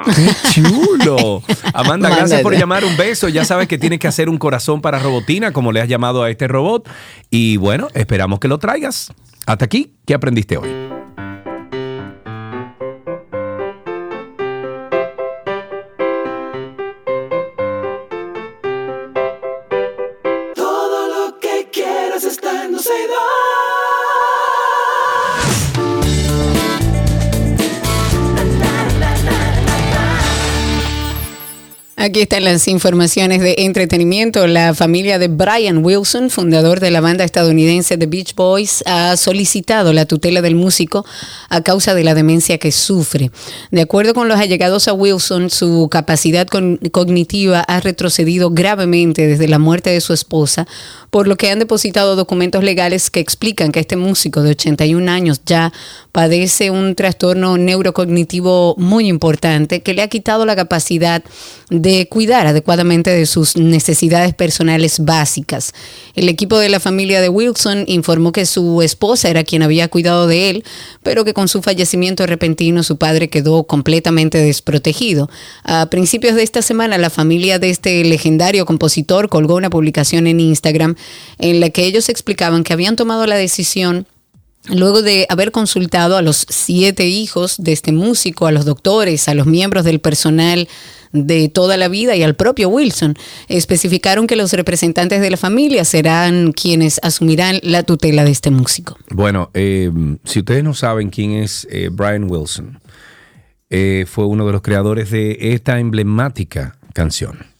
¡Qué chulo! Amanda, gracias por llamar. Un beso. Ya sabes que tienes que hacer un corazón para Robotina, como le has llamado a este robot. Y bueno, esperamos que lo traigas. Hasta aquí, ¿qué aprendiste hoy? Aquí están las informaciones de entretenimiento. La familia de Brian Wilson, fundador de la banda estadounidense The Beach Boys, ha solicitado la tutela del músico a causa de la demencia que sufre. De acuerdo con los allegados a Wilson, su capacidad cognitiva ha retrocedido gravemente desde la muerte de su esposa, por lo que han depositado documentos legales que explican que este músico de 81 años ya padece un trastorno neurocognitivo muy importante que le ha quitado la capacidad de cuidar adecuadamente de sus necesidades personales básicas. El equipo de la familia de Wilson informó que su esposa era quien había cuidado de él, pero que con su fallecimiento repentino su padre quedó completamente desprotegido. A principios de esta semana la familia de este legendario compositor colgó una publicación en Instagram en la que ellos explicaban que habían tomado la decisión Luego de haber consultado a los siete hijos de este músico, a los doctores, a los miembros del personal de toda la vida y al propio Wilson, especificaron que los representantes de la familia serán quienes asumirán la tutela de este músico. Bueno, eh, si ustedes no saben quién es eh, Brian Wilson, eh, fue uno de los creadores de esta emblemática canción.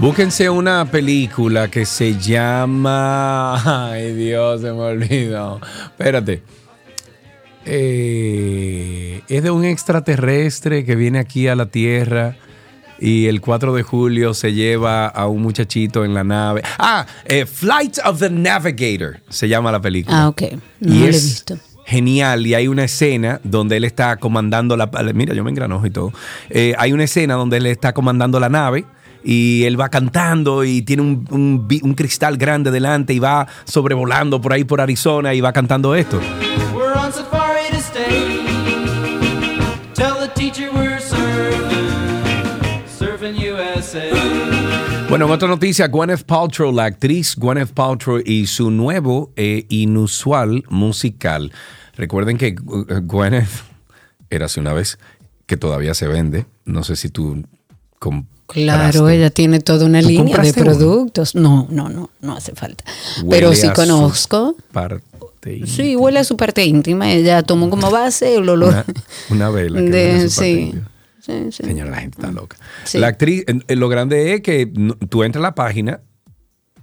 Búsquense una película que se llama. Ay, Dios, se me olvidó. Espérate. Eh, es de un extraterrestre que viene aquí a la Tierra y el 4 de julio se lleva a un muchachito en la nave. Ah, eh, Flight of the Navigator se llama la película. Ah, ok. No y lo he visto. genial y hay una escena donde él está comandando la mira yo me engranojo y todo Eh, hay una escena donde él está comandando la nave y él va cantando y tiene un, un cristal grande delante y va sobrevolando por ahí por Arizona y va cantando esto. Bueno, en otra noticia, Gwyneth Paltrow, la actriz Gwyneth Paltrow y su nuevo e inusual musical. Recuerden que eh, Gwyneth era hace una vez que todavía se vende. No sé si tú. Claro, ella tiene toda una ¿Tú línea de uno? productos. No, no, no, no hace falta. Huele Pero sí conozco. parte Sí, huele a su parte íntima. Ella tomó como base el olor Una, una vela. que de. huele a su parte Sí. íntima. Sí, sí. Señora, la gente está loca. Sí. La actriz, eh, eh, lo grande es que tú entras a la página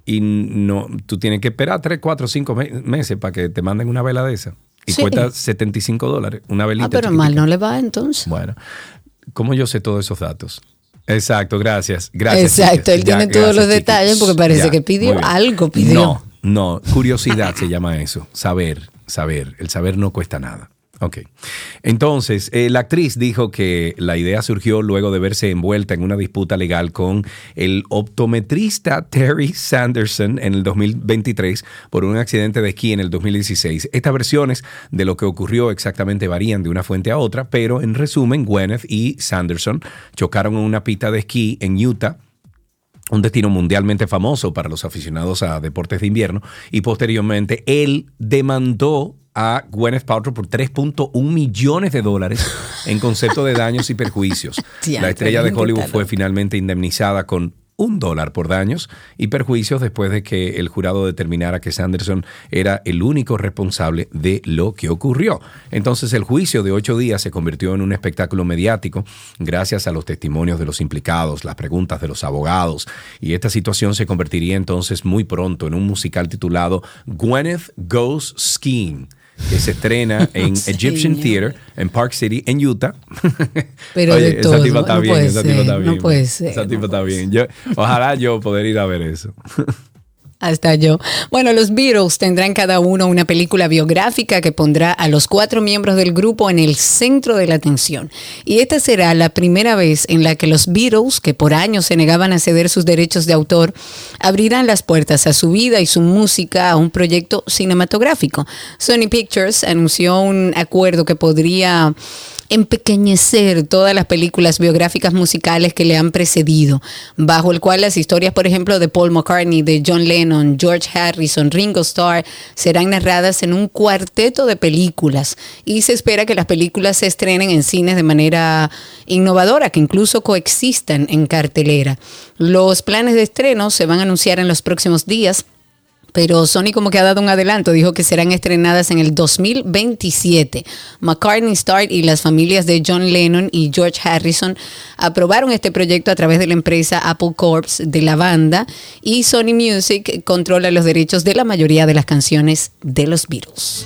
y no, tú tienes que esperar 3, 4, 5 meses para que te manden una vela de esa. Y Sí. cuesta 75 dólares, una velita. Ah, pero chiquitica. mal no le va entonces. Bueno, ¿cómo yo sé todos esos datos? Exacto, gracias. Gracias. Exacto, él Ya, tiene todos los chiquis. detalles porque parece Ya, que pidió algo, pidió. No, no, curiosidad se llama eso. Saber, saber. El saber no cuesta nada. Ok. Entonces, eh, la actriz dijo que la idea surgió luego de verse envuelta en una disputa legal con el optometrista Terry Sanderson en el 2023 por un accidente de esquí en el 2016. Estas versiones de lo que ocurrió exactamente varían de una fuente a otra, pero en resumen, Gwyneth y Sanderson chocaron en una pista de esquí en Utah un destino mundialmente famoso para los aficionados a deportes de invierno, y posteriormente él demandó a Gwyneth Paltrow por 3.1 millones de dólares en concepto de daños y perjuicios. La estrella de Hollywood fue finalmente indemnizada con un dólar por daños y perjuicios después de que el jurado determinara que Sanderson era el único responsable de lo que ocurrió. Entonces el juicio de ocho días se convirtió en un espectáculo mediático gracias a los testimonios de los implicados, las preguntas de los abogados y esta situación se convertiría entonces muy pronto en un musical titulado Gwyneth Goes Skiing que se estrena en Egyptian. Theater en Park City, en Utah. Pero Oye, de esa tipa está no bien, esa tipa está no bien. puede ser, Esa tipa está bien. Yo, ojalá yo poder ir a ver eso. Hasta yo. Bueno, los Beatles tendrán cada uno una película biográfica que pondrá a los cuatro miembros del grupo en el centro de la atención. Y esta será la primera vez en la que los Beatles, que por años se negaban a ceder sus derechos de autor, abrirán las puertas a su vida y su música a un proyecto cinematográfico. Sony Pictures anunció un acuerdo que podría empequeñecer todas las películas biográficas musicales que le han precedido, bajo el cual las historias, por ejemplo, de Paul McCartney, de John Lennon, George Harrison, Ringo Starr, serán narradas en un cuarteto de películas y se espera que las películas se estrenen en cines de manera innovadora, que incluso coexistan en cartelera. Los planes de estreno se van a anunciar en los próximos días. Pero Sony como que ha dado un adelanto, dijo que serán estrenadas en el 2027. McCartney, Starr y las familias de John Lennon y George Harrison aprobaron este proyecto a través de la empresa Apple Corps de la banda y Sony Music controla los derechos de la mayoría de las canciones de los Beatles.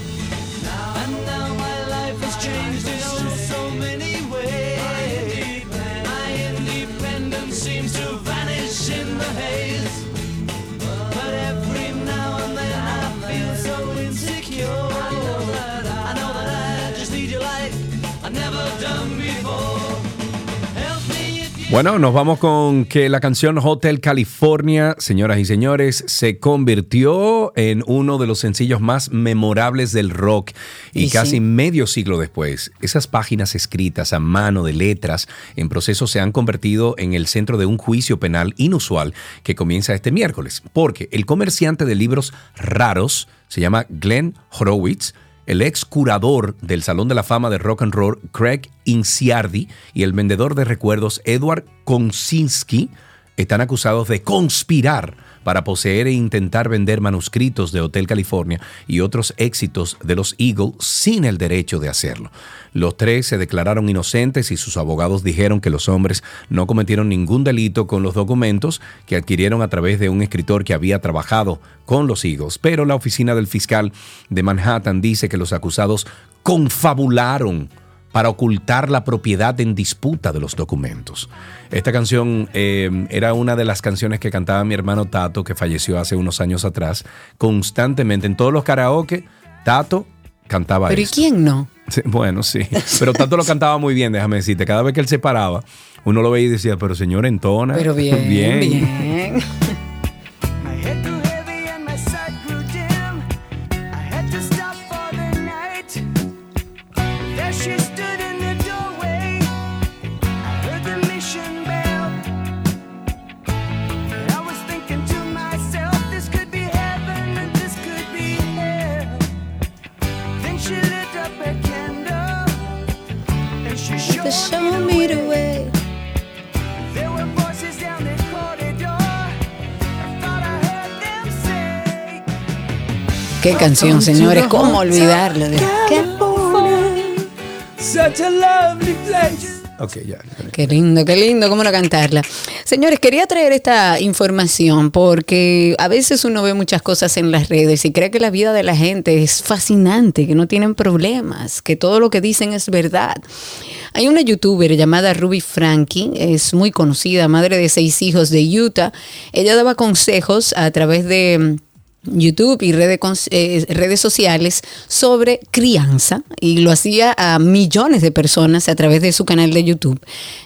Bueno, nos vamos con que la canción Hotel California, señoras y señores, se convirtió en uno de los sencillos más memorables del rock y, Y casi sí. medio siglo después, esas páginas escritas a mano de letras en proceso se han convertido en el centro de un juicio penal inusual que comienza este miércoles, porque el comerciante de libros raros se llama Glenn Horowitz, el ex curador del Salón de la Fama de Rock and Roll, Craig Inciardi, y el vendedor de recuerdos, Edward Konsinski, están acusados de conspirar para poseer e intentar vender manuscritos de Hotel California y otros éxitos de los Eagles sin el derecho de hacerlo. Los tres se declararon inocentes y sus abogados dijeron que los hombres no cometieron ningún delito con los documentos que adquirieron a través de un escritor que había trabajado con los Eagles. Pero la oficina del fiscal de Manhattan dice que los acusados confabularon para ocultar la propiedad en disputa de los documentos. Esta canción eh, era una de las canciones que cantaba mi hermano Tato, que falleció hace unos años atrás, constantemente en todos los karaoke. Tato cantaba Pero ¿y quién no? Sí, Bueno, sí. Pero Tato lo cantaba muy bien, déjame decirte. Cada vez que él se paraba, uno lo veía y decía, pero señor, entona. Pero bien, bien. There Qué canción, señores, cómo olvidarlo. de- Such a lovely place. Ok, ya. Qué lindo, qué lindo, cómo no cantarla. Señores, quería traer esta información porque a veces uno ve muchas cosas en las redes y cree que la vida de la gente es fascinante, que no tienen problemas, que todo lo que dicen es verdad. Hay una youtuber llamada Ruby Frankie, es muy conocida, madre de seis hijos de Utah. Ella daba consejos a través de YouTube y redes, eh, redes sociales sobre crianza y lo hacía a millones de personas a través de su canal de YouTube.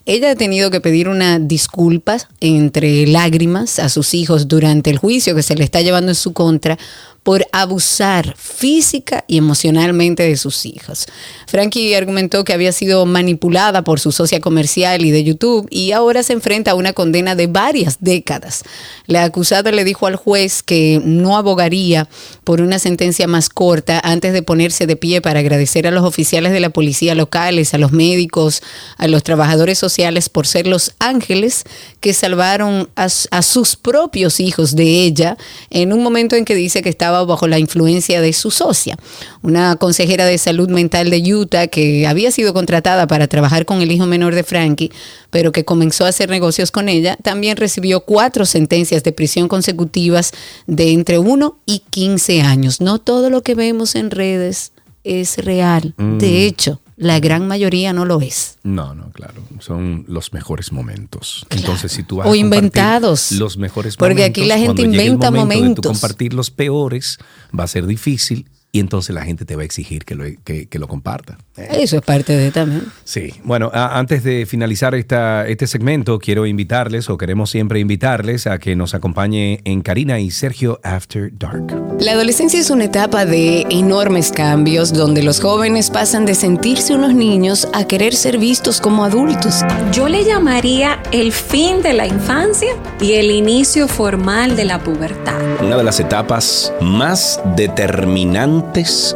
Ella ha tenido que pedir una disculpa entre lágrimas a sus hijos durante el juicio que se le está llevando en su contra por abusar física y emocionalmente de sus hijos. Frankie argumentó que había sido manipulada por su socia comercial y de YouTube y ahora se enfrenta a una condena de varias décadas. La acusada le dijo al juez que no abogaría por una sentencia más corta antes de ponerse de pie para agradecer a los oficiales de la policía locales, a los médicos, a los trabajadores sociales por ser los ángeles que salvaron a, a sus propios hijos de ella en un momento en que dice que estaba bajo la influencia de su socia, una consejera de salud mental de Utah que había sido contratada para trabajar con el hijo menor de Frankie, pero que comenzó a hacer negocios con ella, también recibió cuatro sentencias de prisión consecutivas de entre 1 y 15 años. No todo lo que vemos en redes es real. Mm. De hecho, la gran mayoría no lo es. No, no, claro. Son los mejores momentos. Entonces, si tú vas O a inventados. los mejores Porque momentos, aquí la gente inventa momento de tú momentos. compartir los peores, va a ser difícil y entonces la gente te va a exigir que lo, que, que lo comparta. Eso es parte de también. Sí, bueno, a- antes de finalizar esta, este segmento, quiero invitarles, o queremos siempre invitarles, a que nos acompañe en Karina y Sergio After Dark. La adolescencia es una etapa de enormes cambios donde los jóvenes pasan de sentirse unos niños a querer ser vistos como adultos. Yo le llamaría el fin de la infancia y el inicio formal de la pubertad. Una de las etapas más determinantes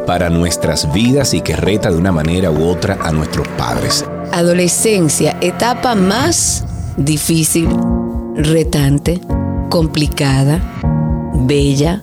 para nuestras vidas y que reta de una manera u otra a nuestros padres. Adolescencia, etapa más difícil, retante, complicada, bella,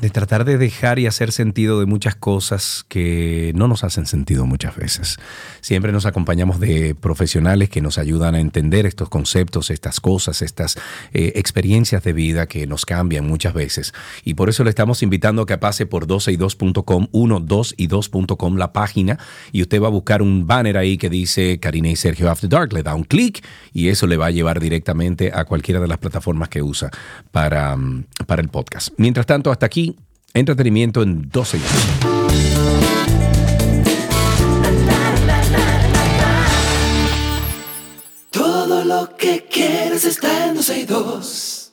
de tratar de dejar y hacer sentido de muchas cosas que no nos hacen sentido muchas veces. Siempre nos acompañamos de profesionales que nos ayudan a entender estos conceptos, estas cosas, estas eh, experiencias de vida que nos cambian muchas veces. Y por eso le estamos invitando a que pase por 12y2.com, 12y2.com, la página, y usted va a buscar un banner ahí que dice Karina y Sergio After Dark, le da un clic y eso le va a llevar directamente a cualquiera de las plataformas que usa para, mm, para el podcast. Mientras tanto, hasta aquí, entretenimiento en 12 y 2. Todo lo que quieres está 12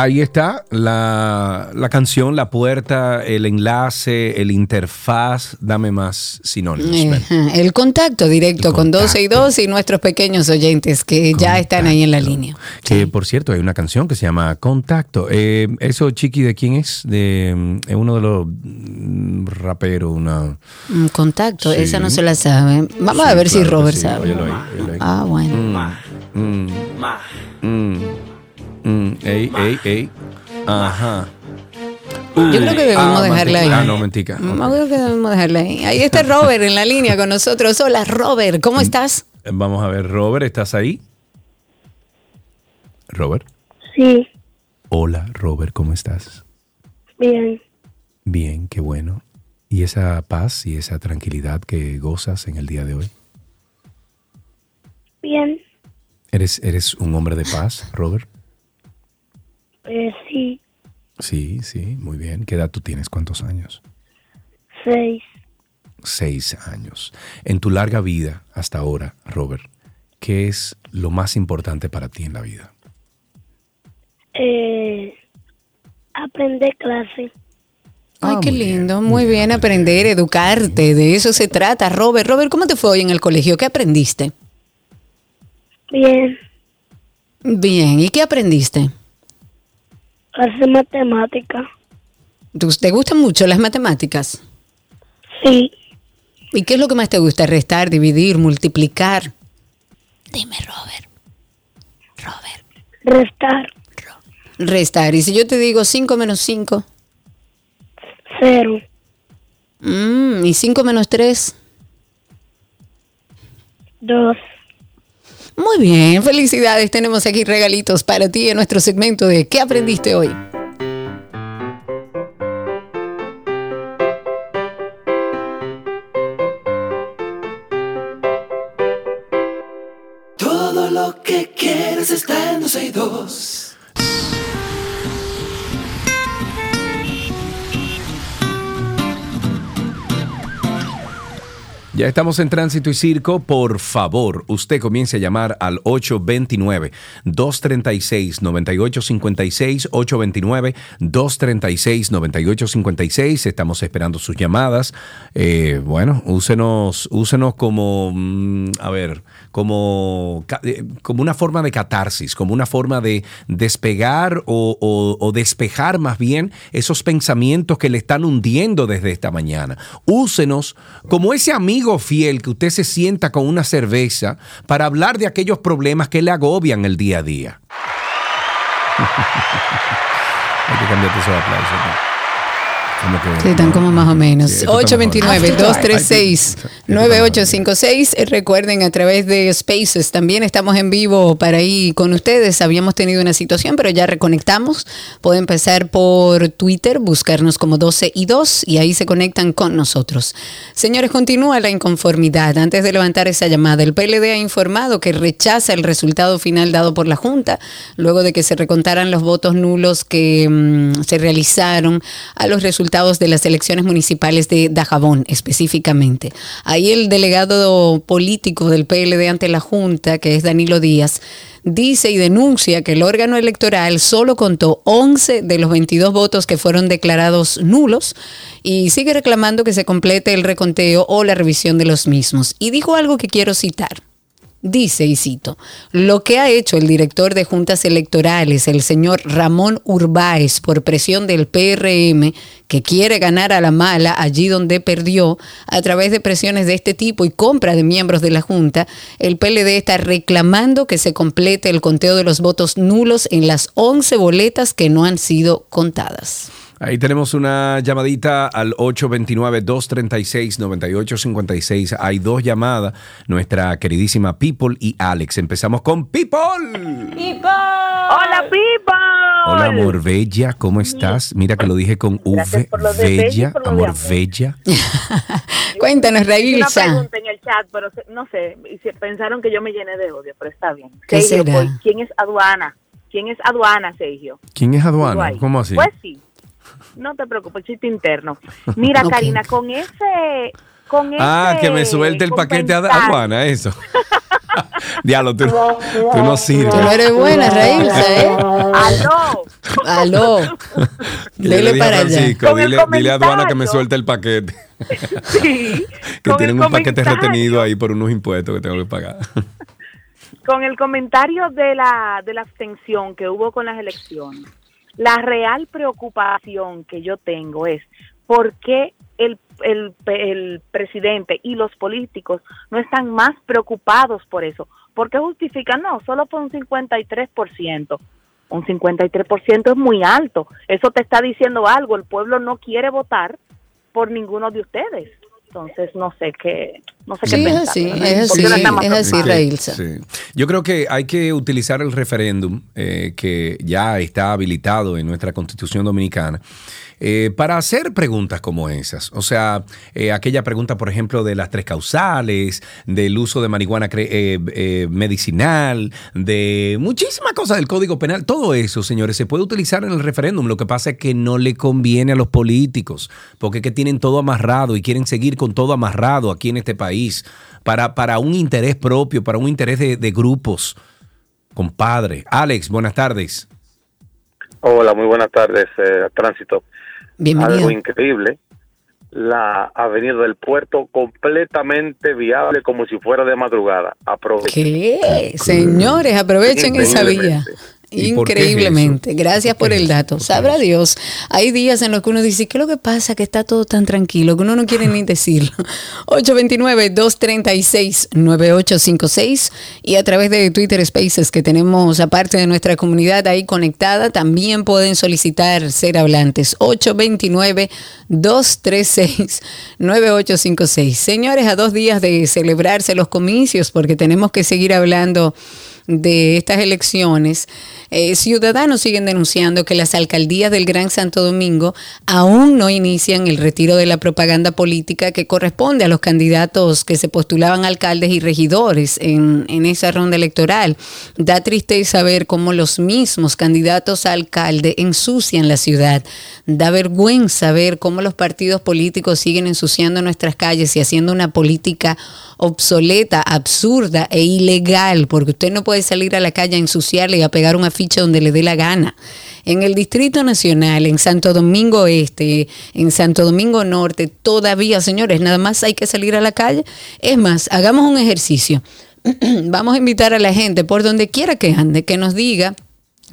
Ahí está la, la canción, la puerta, el enlace, el interfaz. Dame más sinónimos. Ajá, El contacto directo con 12 y 2 y nuestros pequeños oyentes que ya están ahí en la línea. Que por cierto, hay una canción que se llama Contacto. Eh, ¿Eso, Chiqui, de quién es? De mm, uno de los mm, raperos, una. Contacto, Sí. esa no se la sabe. Vamos a ver si claro Robert sí. sabe. Ah, bueno. Mm, mm, mm, ey, ey, ey. Ajá. Yo creo que debemos Ah, dejarla ahí. Ah, no, mentica. Yo creo que debemos dejarla ahí. Ahí está Robert en la línea con nosotros. Hola, Robert, ¿cómo estás? Vamos a ver, Robert, ¿estás ahí? Robert. Sí, Hola, Robert, ¿cómo estás? bien. Bien, qué bueno. ¿Y esa paz y esa tranquilidad que gozas en el día de hoy? Bien, ¿Eres, eres un hombre de paz, Robert? Eh, sí, Sí, sí, muy bien. ¿Qué edad tú tienes? ¿Cuántos años? seis. Seis años. En tu larga vida hasta ahora, Robert, ¿qué es lo más importante para ti en la vida? Eh, aprender clase. Ay, qué lindo. Muy bien aprender, educarte. De eso se trata. Robert, Robert, ¿cómo te fue hoy en el colegio? ¿Qué aprendiste? Bien, Bien. ¿Y qué aprendiste? Hacer matemática. ¿Tú- ¿Te gustan mucho las matemáticas? Sí. ¿Y qué es lo que más te gusta? Restar, dividir, multiplicar. Dime, Robert. Restar. Restar. Y si yo te digo 5 menos 5. Cero. Mm, ¿Y 5 menos 3? Dos. Muy bien, felicidades. Tenemos aquí regalitos para ti en nuestro segmento de ¿Qué aprendiste hoy? Todo lo que quieres está en 12 y 2. Ya estamos en Tránsito y Circo. Por favor, usted comience a llamar al 829-236-9856. 829-236-9856. Estamos esperando sus llamadas. Eh, bueno, úsenos, úsenos como, mm, a ver, como, eh, como una forma de catarsis, como una forma de despegar o despejar más bien esos pensamientos que le están hundiendo desde esta mañana. Úsenos como ese amigo fiel que usted se sienta con una cerveza para hablar de aquellos problemas que le agobian el día a día. Hay que cambiarte esos aplausos. ¿no? Como que- Sí, están como más o menos. Sí, esto está mejor. 829-236-9856. Eh, Recuerden, a través de Spaces también estamos en vivo para ahí con ustedes. Habíamos tenido una situación, pero ya reconectamos. Pueden empezar por Twitter, buscarnos como 12 y 2 y ahí se conectan con nosotros. Señores, continúa la inconformidad. Antes de levantar esa llamada, el PLD ha informado que rechaza el resultado final dado por la Junta, luego de que se recontaran los votos nulos que mm, se realizaron a los resultados de las elecciones municipales de Dajabón específicamente. Ahí el delegado político del PLD ante la Junta, que es Danilo Díaz, dice y denuncia que el órgano electoral solo contó 11 de los 22 votos que fueron declarados nulos y sigue reclamando que se complete el reconteo o la revisión de los mismos. Y dijo algo que quiero citar. Dice, y cito, lo que ha hecho el director de juntas electorales, el señor Ramón Urbáez, por presión del PRM, que quiere ganar a la mala allí donde perdió, a través de presiones de este tipo y compra de miembros de la Junta, el PLD está reclamando que se complete el conteo de los votos nulos en las 11 boletas que no han sido contadas. Ahí tenemos una llamadita al 829-236-9856. Hay dos llamadas, nuestra queridísima People y Alex. Empezamos con People. Hola, Pipa. Hola, amor bella, ¿cómo estás? Mira que lo dije con V, por lo de bella, bella y por lo de amor bella. Cuéntanos, Una Railsa. pregunta en el chat, pero no sé, pensaron que yo me llené de odio, pero está bien. ¿Qué Sergio, será? ¿Quién es aduana? ¿Quién es aduana, Sergio? ¿Quién es aduana? ¿Cómo así? Pues sí. No te preocupes, chiste interno. Mira. Karina, con ese... Con Ah, que me suelte el paquete a, a comentario- Juana, eso. Diablo, tú, tú no sirves. Tú no eres buena, Raílsa, ¿eh? ¡Aló! Aló. Dele para allá. Francisco, Con el dile, dile a Aduana que me comentario. suelte el paquete. Sí, Que tienen un paquete retenido ahí por unos impuestos que tengo que pagar. con el comentario de la, de la abstención que hubo con las elecciones, la real preocupación que yo tengo es por qué el, el, el presidente y los políticos no están más preocupados por eso. ¿Por qué justifican? No, solo fue un 53%. Un 53% es muy alto. Eso te está diciendo algo. El pueblo no quiere votar por ninguno de ustedes. Entonces, no sé qué, no sé Sí, qué es pensar. así, ¿Por es no así, es. Sí. Yo creo que hay que utilizar el referéndum eh, que ya está habilitado en nuestra constitución dominicana eh, para hacer preguntas como esas. O sea, eh, aquella pregunta, por ejemplo, de las tres causales, del uso de marihuana eh, eh, medicinal, de muchísimas cosas del Código Penal. Todo eso, señores, se puede utilizar en el referéndum. Lo que pasa es que no le conviene a los políticos, porque es que tienen todo amarrado y quieren seguir con todo amarrado aquí en este país para, para un interés propio, para un interés de, de grupos. Compadre. Alex, buenas tardes. Hola, muy buenas tardes, eh, Tránsito. Bienvenido. Algo increíble. La avenida del puerto completamente viable como si fuera de madrugada. Aprovechen. ¿Qué? Señores, aprovechen esa vía. Increíblemente. ¿Y por qué es Increíblemente. Gracias por el dato. Sabrá Dios. Hay días en los que uno dice, ¿qué es lo que pasa? Que está todo tan tranquilo que uno no quiere ni decirlo. 829-236-9856 y a través de Twitter Spaces que tenemos aparte de nuestra comunidad ahí conectada, también pueden solicitar ser hablantes. 829-236-9856. Señores, a dos días de celebrarse los comicios, porque tenemos que seguir hablando de estas elecciones, eh, ciudadanos siguen denunciando que las alcaldías del Gran Santo Domingo aún no inician el retiro de la propaganda política que corresponde a los candidatos que se postulaban alcaldes y regidores en, en esa ronda electoral. Da tristeza ver cómo los mismos candidatos a alcalde ensucian la ciudad. Da vergüenza ver cómo los partidos políticos siguen ensuciando nuestras calles y haciendo una política obsoleta, absurda e ilegal, porque usted no puede salir a la calle a ensuciarle y a pegar un afiche donde le dé la gana. En el Distrito Nacional, en Santo Domingo Este, en Santo Domingo Norte, todavía, señores, nada más hay que salir a la calle. Es más, hagamos un ejercicio. Vamos a invitar a la gente, por donde quiera que ande, que nos diga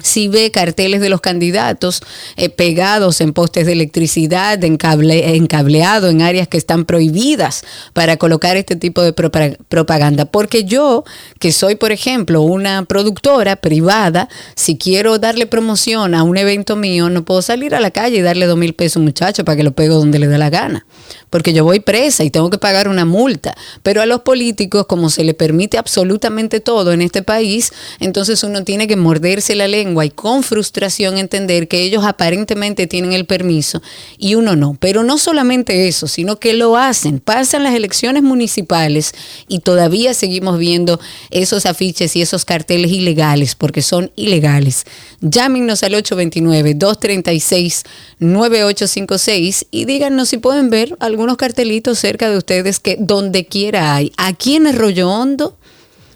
si ve carteles de los candidatos eh, pegados en postes de electricidad, en cable, encableado en áreas que están prohibidas para colocar este tipo de propa- propaganda. Porque yo, que soy, por ejemplo, una productora privada, si quiero darle promoción a un evento mío, no puedo salir a la calle y darle dos mil pesos a un muchacho para que lo pegue donde le dé la gana. Porque yo voy presa y tengo que pagar una multa. Pero a los políticos, como se le permite absolutamente todo en este país, entonces uno tiene que morderse la lengua y con frustración entender que ellos aparentemente tienen el permiso y uno no. Pero no solamente eso, sino que lo hacen. Pasan las elecciones municipales y todavía seguimos viendo esos afiches y esos carteles ilegales porque son ilegales. Llámenos al 829-236-9856 y díganos si pueden ver algunos cartelitos cerca de ustedes que donde quiera hay. Aquí en Arroyo Hondo,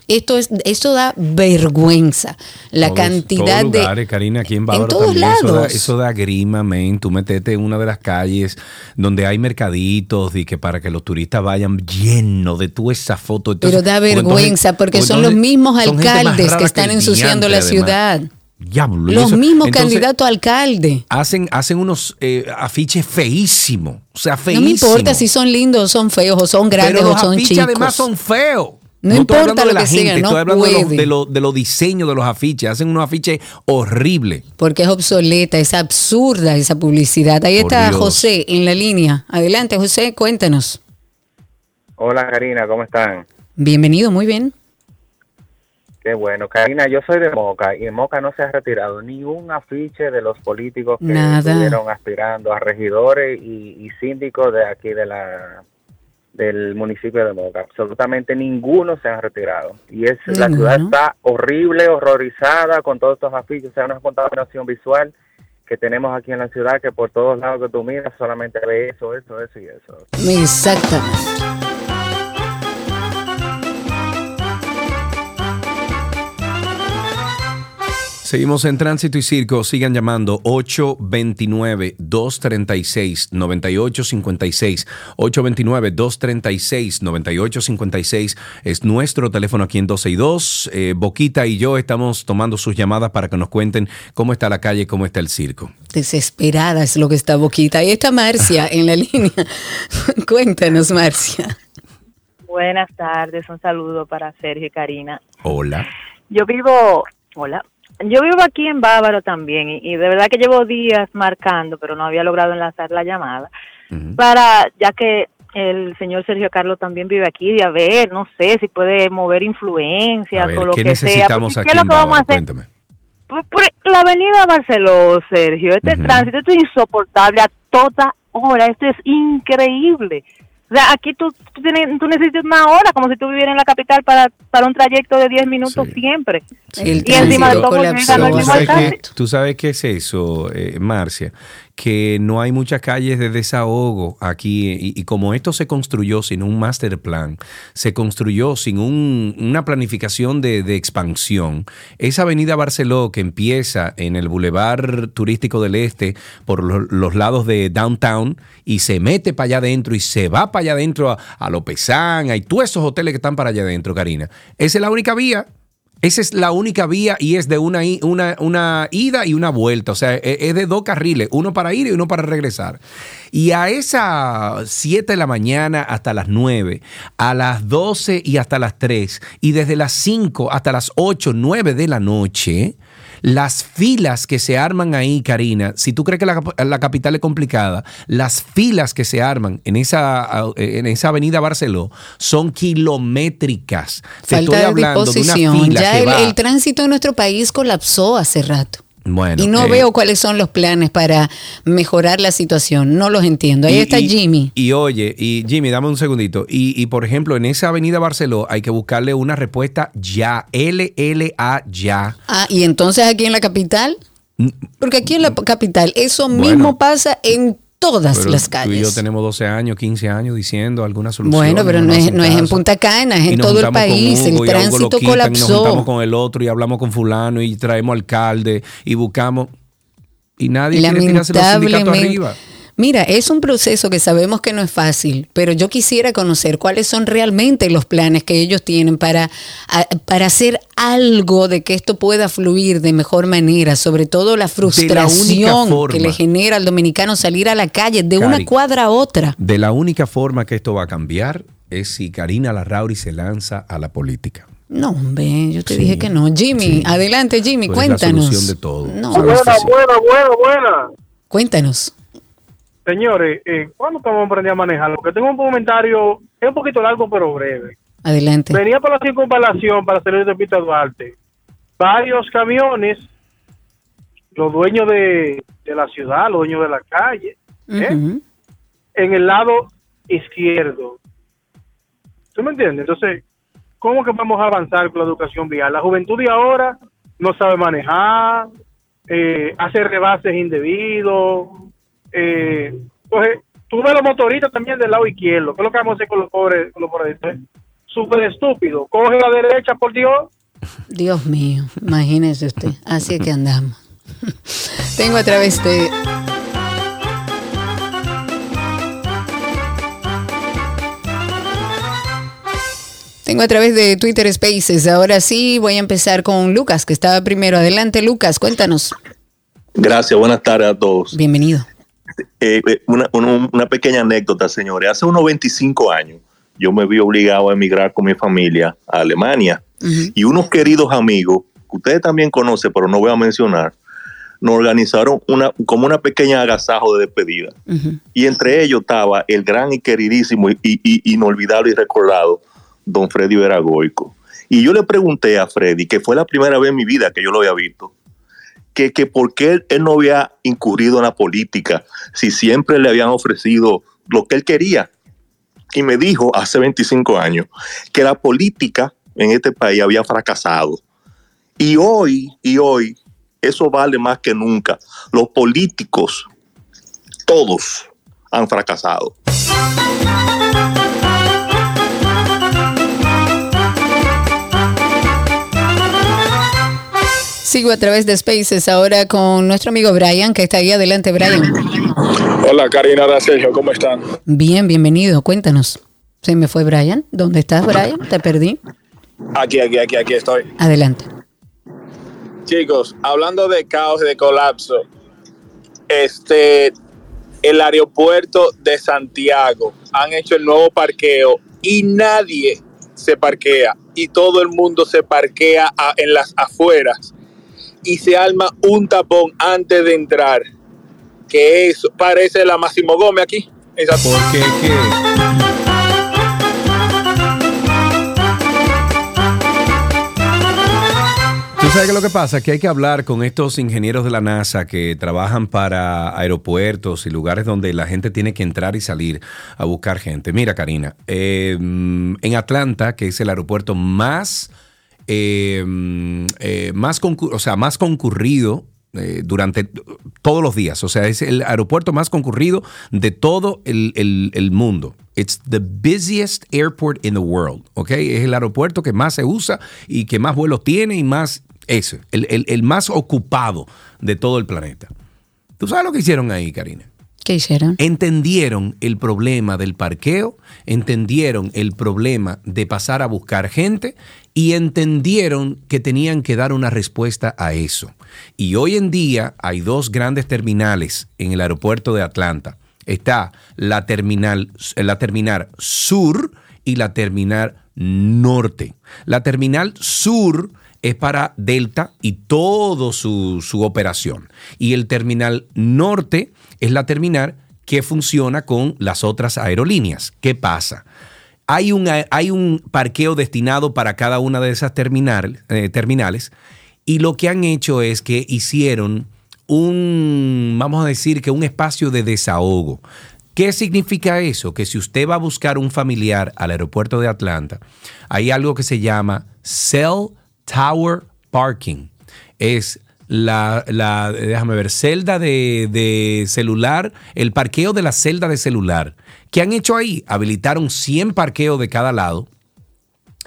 esto, es, esto da vergüenza. La Todos- cantidad todos de... lugares, Karina, aquí en Bávaro todos también. Eso da, lados. eso da grima, men. Tú metete en una de las calles donde hay mercaditos y que para que los turistas vayan llenos de tú esa foto. Entonces- Pero da porque entonces- vergüenza porque son los mismos alcaldes que están el ensuciando la además. ciudad. Diablo, Los mismos candidatos a alcalde. Hacen, hacen unos eh, afiches feísimos. O sea, No feísimos. me importa si son lindos o son feos o son grandes Pero o los son afiches chicos. además son feos. No estoy importa hablando lo que gente, sea, no estoy hablando de los, puede. de, los, de los diseños de los afiches. Hacen unos afiches horribles. Porque es obsoleta, es absurda esa publicidad. Ahí Por está Dios. José en la línea. Adelante, José, cuéntanos. Hola Karina, ¿cómo están? Bienvenido, muy bien. Qué bueno. Karina, yo soy de Moca y en Moca no se ha retirado ni un afiche de los políticos que Nada. estuvieron aspirando a regidores y, y síndicos de aquí de la del municipio de Moca. Absolutamente ninguno se ha retirado. Y es la ciudad está horrible, horrorizada con todos estos afiches, o sea, una contaminación visual que tenemos aquí en la ciudad, que por todos lados que tú miras solamente ves eso, eso, eso y eso. Exactamente. Seguimos en Tránsito y Circo. Sigan llamando 829-236-9856. 829-236-9856 es nuestro teléfono aquí en 12 y 2. Eh, Boquita y yo estamos tomando sus llamadas para que nos cuenten cómo está la calle, cómo está el circo. Desesperada es lo que está Boquita. Ahí está Marcia en la línea. Cuéntanos, Marcia. Buenas tardes, un saludo para Sergio y Karina. Hola. Yo vivo, hola, yo vivo aquí en Bávaro también y, y de verdad que llevo días marcando, pero no había logrado enlazar la llamada para, ya que el señor Sergio Carlos también vive aquí, de a ver, no sé si puede mover influencias ver, o lo ¿qué que sea. necesitamos porque aquí ¿Qué es lo que vamos a hacer? Cuéntame. Por, por la avenida Barceló, Sergio, este tránsito esto es insoportable a toda hora, esto es increíble. O sea, aquí tú, tú, tienes, tú necesitas una hora, como si tú vivieras en la capital para, para un trayecto de 10 minutos siempre. El y encima de todo, llega no ¿Tú es sabes, igual qué, tránsito. tú sabes qué es eso, eh, Marcia? Que no hay muchas calles de desahogo aquí y, como esto se construyó sin un master plan, se construyó sin un- una planificación de, expansión, esa avenida Barceló que empieza en el Boulevard Turístico del Este por lo- los lados de Downtown y se mete para allá adentro y se va para allá adentro a, a Lopezán, hay todos esos hoteles que están para allá adentro, Karina. Esa es la única vía. Esa es la única vía y es de una, una, una ida y una vuelta. O sea, e- es de dos carriles, uno para ir y uno para regresar. Y a esas 7 de la mañana hasta las 9, a las 12 y hasta las 3, y desde las 5 hasta las 8, 9 de la noche, las filas que se arman ahí, Karina, si tú crees que la, la capital es complicada, las filas que se arman en esa, en esa avenida Barceló son kilométricas. Te estoy Falta de hablando de una fila Ya que el, va- el tránsito en nuestro país colapsó hace rato. Bueno, y no eh, veo cuáles son los planes para mejorar la situación. No los entiendo. Ahí y- está y- Jimmy. Y oye, y Jimmy, dame un segundito. Y, y, por ejemplo, en esa avenida Barceló hay que buscarle una respuesta ya, LLA ya. Ah, y entonces aquí en la capital, porque aquí en la capital eso Bueno. mismo pasa en todas Pero las Tú y yo calles. tenemos 12 años, 15 años diciendo alguna solución. Bueno, pero no es, no es en. Punta Cana, es en todo el país. Hugo, El tránsito quitan, y Nos juntamos colapsó. con el otro y hablamos con fulano y traemos alcalde y buscamos. Y nadie quiere tirarse los sindicatos arriba. Mira, es un proceso que sabemos que no es fácil, pero yo quisiera conocer cuáles son realmente los planes que ellos tienen para, para hacer algo de que esto pueda fluir de mejor manera, sobre todo la frustración forma. que le genera al dominicano salir a la calle de una cuadra a otra. De la única forma que esto va a cambiar es si Karina Larrauri se lanza a la política. No, hombre, yo te dije que no. Jimmy, adelante Jimmy, la cuéntanos. solución de todo. No, sí. buena, buena, buena. Cuéntanos. Señores, eh, ¿cuándo estamos aprendiendo a manejar? Porque tengo un comentario, es un poquito largo pero breve. Adelante. Venía por la circunvalación para salir de Pita Duarte. Varios camiones, los dueños de, de la ciudad, los dueños de la calle, ¿eh? En el lado izquierdo. ¿Tú me entiendes? Entonces, ¿cómo que vamos a avanzar con la educación vial? La juventud de ahora no sabe manejar, eh, hace rebases indebidos. Eh, entonces, tú ves los motoristas también del lado izquierdo. ¿Qué es lo que vamos a hacer con los pobres? Con los pobres? Súper estúpido. Coge la derecha, por Dios. Dios mío, imagínese usted. Así es que andamos. Tengo a través de. Tengo a través de Twitter Spaces. Ahora sí voy a empezar con Lucas, que estaba primero. Adelante, Lucas, cuéntanos. Gracias, buenas tardes a todos. Bienvenido. Eh, eh, una, pequeña anécdota, señores. Hace unos 25 años yo me vi obligado a emigrar con mi familia a Alemania y unos queridos amigos, que ustedes también conocen, pero no voy a mencionar, nos organizaron una, como una pequeña agasajo de despedida. Y entre ellos estaba el gran y queridísimo y, y- y inolvidable y recordado don Freddy Veragoico. Y yo le pregunté a Freddy, que fue la primera vez en mi vida que yo lo había visto, que, que por qué él, él no había incurrido en la política si siempre le habían ofrecido lo que él quería. Y me dijo hace 25 años que la política en este país había fracasado. Y hoy, y hoy, Eso vale más que nunca. Los políticos, todos, han fracasado. Sigo a través de Spaces ahora con nuestro amigo Brian, que está ahí adelante, Brian. Hola Karina, hola Sergio, ¿cómo están? Bien, bienvenido, cuéntanos. Se me fue Brian. ¿Dónde estás, Brian? Te perdí. Aquí, aquí, aquí, aquí estoy. Adelante. Chicos, hablando de caos y de colapso, este, el aeropuerto de Santiago han hecho el nuevo parqueo y nadie se parquea y todo el mundo se parquea a- en las afueras y se arma un tapón antes de entrar, que eso parece la Máximo Gómez aquí. Porque es que Tú sabes que lo que pasa es que hay que hablar con estos ingenieros de la NASA que trabajan para aeropuertos y lugares donde la gente tiene que entrar y salir a buscar gente. Mira, Karina, eh, en Atlanta, que es el aeropuerto más, eh, eh, más, concu- o sea, más concurrido eh, durante todos los días. O sea, es el aeropuerto más concurrido de todo el, el- el mundo. It's the busiest airport in the world. ¿ok? Es el aeropuerto que más se usa y que más vuelos tiene y más. El, el- el más ocupado de todo el planeta. ¿Tú sabes lo que hicieron ahí, Karina? ¿Qué hicieron? Entendieron el problema del parqueo, entendieron el problema de pasar a buscar gente y entendieron que tenían que dar una respuesta a eso. Y hoy en día hay dos grandes terminales en el aeropuerto de Atlanta. Está la terminal, la terminal sur y la terminal norte. La terminal sur es para Delta y todo su, su operación. Y el terminal norte es la terminal que funciona con las otras aerolíneas. ¿Qué pasa? Hay un, hay un parqueo destinado para cada una de esas terminal- eh, terminales y lo que han hecho es que hicieron un, vamos a decir que un espacio de desahogo. ¿Qué significa eso? Que si usted va a buscar un familiar al aeropuerto de Atlanta, hay algo que se llama Cell Tower Parking. Es la, la- déjame ver, celda de, de celular, el parqueo de la celda de celular. ¿Qué han hecho ahí? Habilitaron 100 parqueos de cada lado.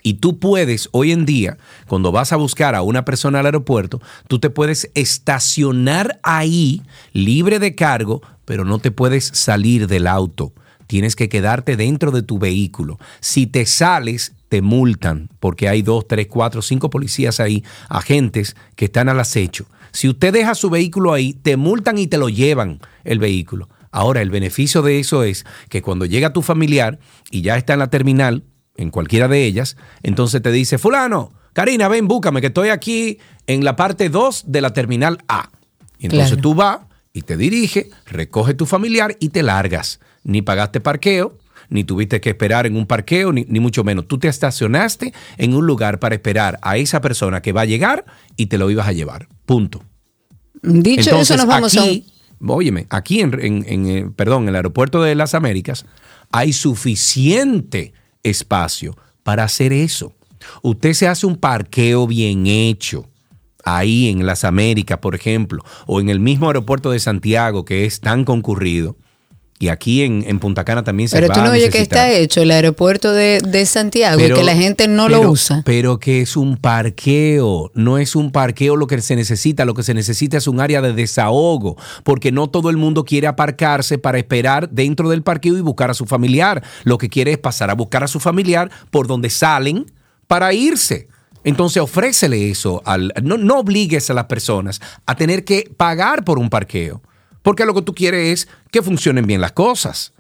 Y tú puedes, hoy en día, cuando vas a buscar a una persona al aeropuerto, tú te puedes estacionar ahí, libre de cargo, pero no te puedes salir del auto. Tienes que quedarte dentro de tu vehículo. Si te sales, te multan, porque hay dos, tres, cuatro, cinco policías ahí, agentes que están al acecho. Si usted deja su vehículo ahí, te multan y te lo llevan el vehículo. Ahora, el beneficio de eso es que cuando llega tu familiar y ya está en la terminal, en cualquiera de ellas, entonces te dice, fulano, Karina, ven, búscame, que estoy aquí en la parte 2 de la terminal A. Y entonces Claro. tú vas y te dirige, recoge tu familiar y te largas. Ni pagaste parqueo, ni tuviste que esperar en un parqueo, ni, ni mucho menos. Tú te estacionaste en un lugar para esperar a esa persona que va a llegar y te lo ibas a llevar. Punto. Dicho Entonces, eso, nos vamos a un- Óyeme, aquí en, eh, en el aeropuerto de las Américas hay suficiente espacio para hacer eso. Usted se hace un parqueo bien hecho ahí en las Américas, por ejemplo, o en el mismo aeropuerto de Santiago que es tan concurrido. Y aquí en, en Punta Cana también se Pero va tú no oyes que está hecho el aeropuerto de, de Santiago y que la gente no lo pero- usa. Pero que es un parqueo, no es un parqueo lo que se necesita, lo que se necesita es un área de desahogo, porque no todo el mundo quiere aparcarse para esperar dentro del parqueo y buscar a su familiar. Lo que quiere es pasar a buscar a su familiar por donde salen para irse. Entonces ofrécele eso al no, no obligues a las personas a tener que pagar por un parqueo, porque lo que tú quieres es que funcionen bien las cosas.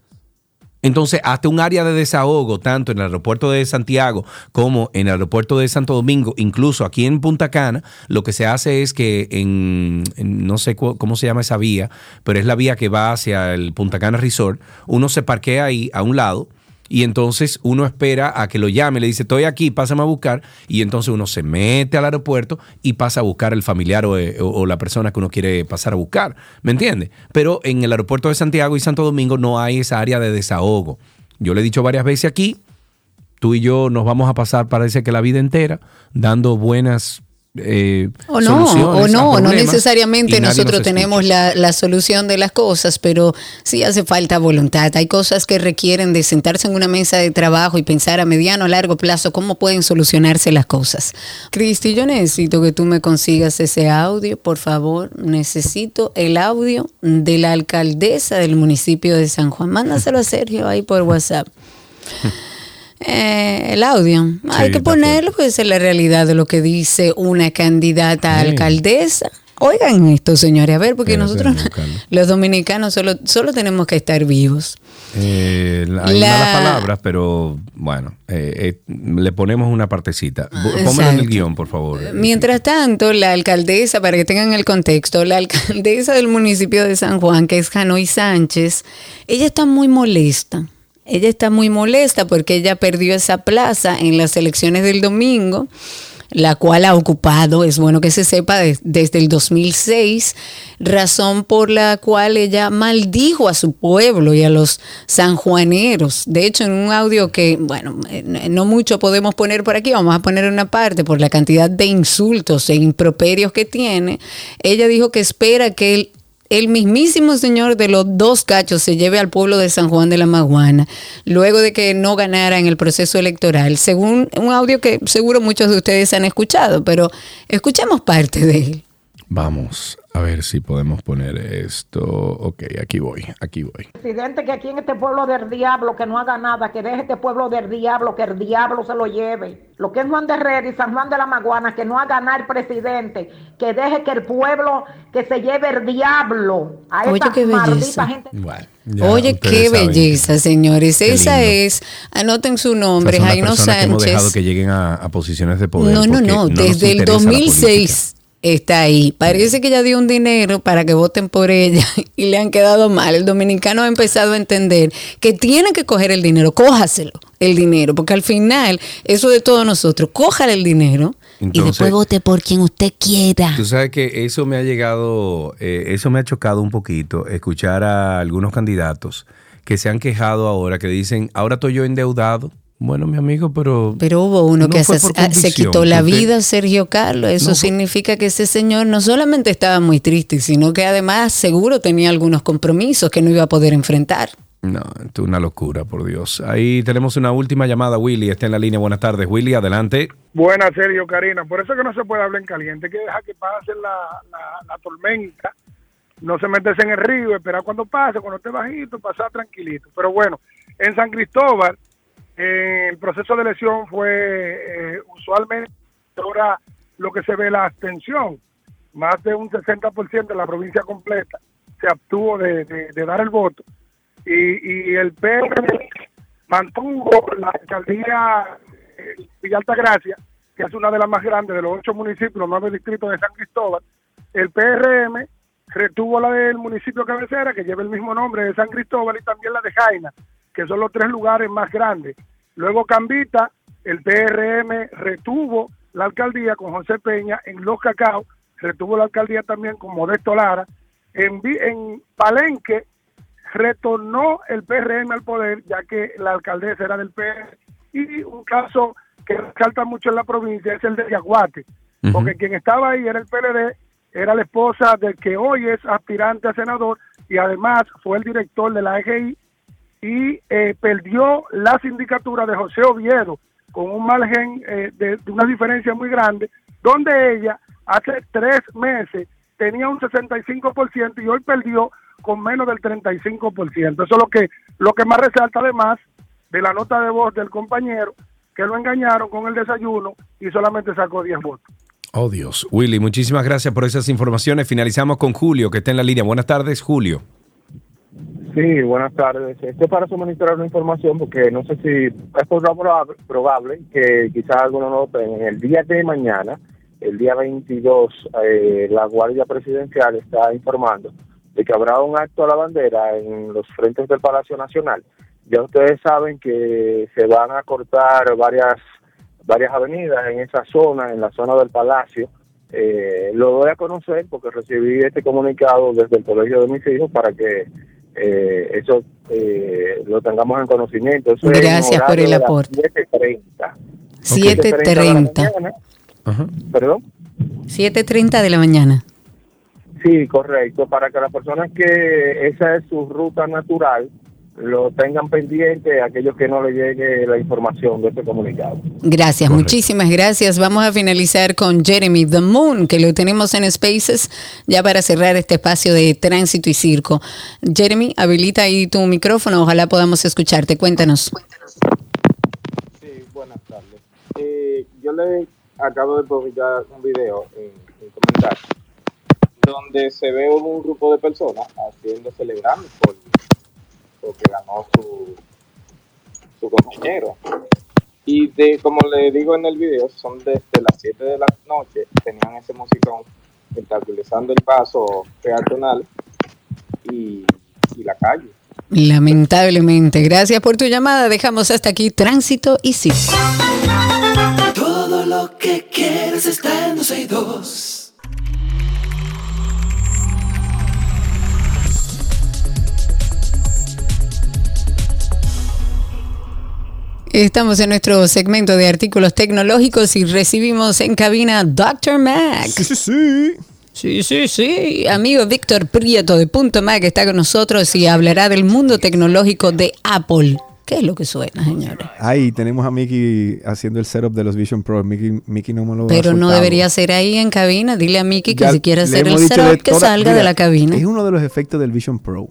Entonces, hasta un área de desahogo, tanto en el aeropuerto de Santiago como en el aeropuerto de Santo Domingo, incluso aquí en Punta Cana, lo que se hace es que en, en no sé cómo se llama esa vía, pero es la vía que va hacia el Punta Cana Resort, uno se parquea ahí a un lado y entonces uno espera a que lo llame, le dice, estoy aquí, pásame a buscar, y entonces uno se mete al aeropuerto y pasa a buscar el familiar o, eh, o- o la persona que uno quiere pasar a buscar, ¿me entiende? Pero en el aeropuerto de Santiago y Santo Domingo no hay esa área de desahogo. Yo le he dicho varias veces aquí, tú y yo nos vamos a pasar, parece que la vida entera, dando buenas eh, O no, o no, no necesariamente nosotros nos tenemos la, la solución de las cosas, pero sí hace falta voluntad. Hay cosas que requieren de sentarse en una mesa de trabajo y pensar a mediano o largo plazo cómo pueden solucionarse las cosas. Cristi, yo necesito que tú me consigas ese audio, por favor. Necesito el audio de la alcaldesa del municipio de San Juan. Mándaselo a Sergio ahí por WhatsApp. Eh, el audio. Hay que ponerlo, porque esa es la realidad de lo que dice una candidata a Sí. alcaldesa. Oigan esto, señores, a ver, porque nosotros, los dominicanos, solo, solo tenemos que estar vivos. Eh, hay La- malas palabras, pero bueno, eh, eh, le ponemos una partecita. Pónmelo en el guion, por favor. Mientras tanto, la alcaldesa, para que tengan el contexto, la alcaldesa del municipio de San Juan, que es Hanoi Sánchez, ella está muy molesta. Ella está muy molesta porque ella perdió esa plaza en las elecciones del domingo, la cual ha ocupado, es bueno que se sepa, de- desde el 2006, razón por la cual ella maldijo a su pueblo y a los sanjuaneros. De hecho, en un audio que, bueno, eh, no mucho podemos poner por aquí, vamos a poner una parte por la cantidad de insultos e improperios que tiene, ella dijo que espera que el el mismísimo señor de los dos cachos se lleve al pueblo de San Juan de la Maguana, luego de que no ganara en el proceso electoral, según un audio que seguro muchos de ustedes han escuchado, pero escuchemos parte de él. Vamos a ver si podemos poner esto. Ok, aquí voy, aquí voy. presidente que aquí en este pueblo del diablo que no haga nada, que deje este pueblo del diablo, que el diablo se lo lleve. Lo que es Juan de Herrera y San Juan de la Maguana, que no haga nada el presidente, que deje que el pueblo que se lleve el diablo a Oye, esta qué maldita belleza. gente. Ya Oye, qué saben belleza, señores. Qué Esa lindo. es, anoten su nombre, son las Jaino que hemos dejado Sánchez. que lleguen a, a posiciones de poder. No, no, no, desde el interesa la 2006 está ahí. Parece que ella dio un dinero para que voten por ella y le han quedado mal. El dominicano ha empezado a entender que tiene que coger el dinero, cójaselo el dinero, porque al final eso de todos nosotros, cójale el dinero y después vote por quien usted quiera. Tú sabes que eso me ha llegado, eh, eso me ha chocado un poquito, escuchar a algunos candidatos que se han quejado ahora, que dicen, ahora estoy yo endeudado. Bueno, mi amigo, pero... Pero hubo uno no que se, ah, se quitó la usted- vida, Sergio Carlos. Eso No fue- significa que ese señor no solamente estaba muy triste, sino que además seguro tenía algunos compromisos que no iba a poder enfrentar. No, esto es una locura, por Dios. Ahí tenemos una última llamada, Willy, está en la línea. Buenas tardes, Willy, adelante. Buenas, Sergio, Karina. Por eso es que no se puede hablar en caliente, hay que dejar que pase la, la, la tormenta, no se meterse en el río, esperar cuando pase, cuando esté bajito, pasar tranquilito. Pero bueno, en San Cristóbal, eh, el proceso de elección fue eh, usualmente ahora lo que se ve la abstención. Más de un 60% de la provincia completa se abstuvo de dar el voto. Y, y el PRM mantuvo la alcaldía eh, Villa Altagracia, que es una de las más grandes de los ocho municipios, los nueve distritos de San Cristóbal. El PRM retuvo la del municipio cabecera, que lleva el mismo nombre de San Cristóbal, y también la de Jaina, que son los tres lugares más grandes. Luego Cambita, el PRM retuvo la alcaldía con José Peña en Los Cacao, retuvo la alcaldía también con Modesto Lara. En, en Palenque retornó el PRM al poder, ya que la alcaldesa era del PR. Y un caso que resalta mucho en la provincia es el de Yaguate, porque quien estaba ahí era el PLD, era la esposa del que hoy es aspirante a senador y además fue el director de la EGI y eh, perdió la sindicatura de José Oviedo con un margen eh, de, una diferencia muy grande, donde ella hace tres meses tenía un 65% y hoy perdió con menos del 35%. Eso es lo que, lo que más resalta además de la nota de voz del compañero, que lo engañaron con el desayuno y solamente sacó 10 votos. Oh, Dios. Willy, muchísimas gracias por esas informaciones. Finalizamos con Julio, que está en la línea. Buenas tardes, Julio. Sí, buenas tardes. Esto es para suministrar una información porque no sé si es probable, que quizás algunos no lo tengan. El día de mañana, el día 22, eh, la Guardia Presidencial está informando de que habrá un acto a la bandera en los frentes del Palacio Nacional. Ya ustedes saben que se van a cortar varias varias avenidas en esa zona, en la zona del Palacio. Eh, lo doy a conocer porque recibí este comunicado desde el colegio de mis hijos para que eh, eso eh, lo tengamos en conocimiento. Eso Gracias por el aporte. 7:30. 7.30. de la mañana. Perdón. 7.30 de la mañana. Sí, correcto, para que las personas que esa es su ruta natural lo tengan pendiente, aquellos que no le llegue la información de este comunicado. Gracias, muchísimas gracias. Vamos a finalizar con Jeremy The Moon, que lo tenemos en Spaces, ya para cerrar este espacio de tránsito y circo. Jeremy, habilita ahí tu micrófono, ojalá podamos escucharte. Cuéntanos. Sí, buenas tardes. Eh, yo le acabo de publicar un video en, en comentarios donde se ve un grupo de personas haciendo celebrando por porque ganó su, su compañero. Y de, como le digo en el video, son desde las 7 de la noche, tenían ese musicón espectacularizando el paso peatonal y, y la calle. Lamentablemente. Gracias por tu llamada. Dejamos hasta aquí tránsito y circo. Todo lo que quieres está en 262. Estamos en nuestro segmento de artículos tecnológicos y recibimos en cabina Dr. Mac. Sí, sí, sí. Sí, sí, sí. Amigo Víctor Prieto de Punto Mac está con nosotros y hablará del mundo tecnológico de Apple. ¿Qué es lo que suena, señores? Ahí tenemos a Mickey haciendo el setup de los Vision Pro. Mickey, Mickey no me lo Pero no debería ser ahí en cabina. Dile a Mickey que Ya si quiere hacer el setup, que toda- salga mira, de la cabina. Es uno de los efectos del Vision Pro.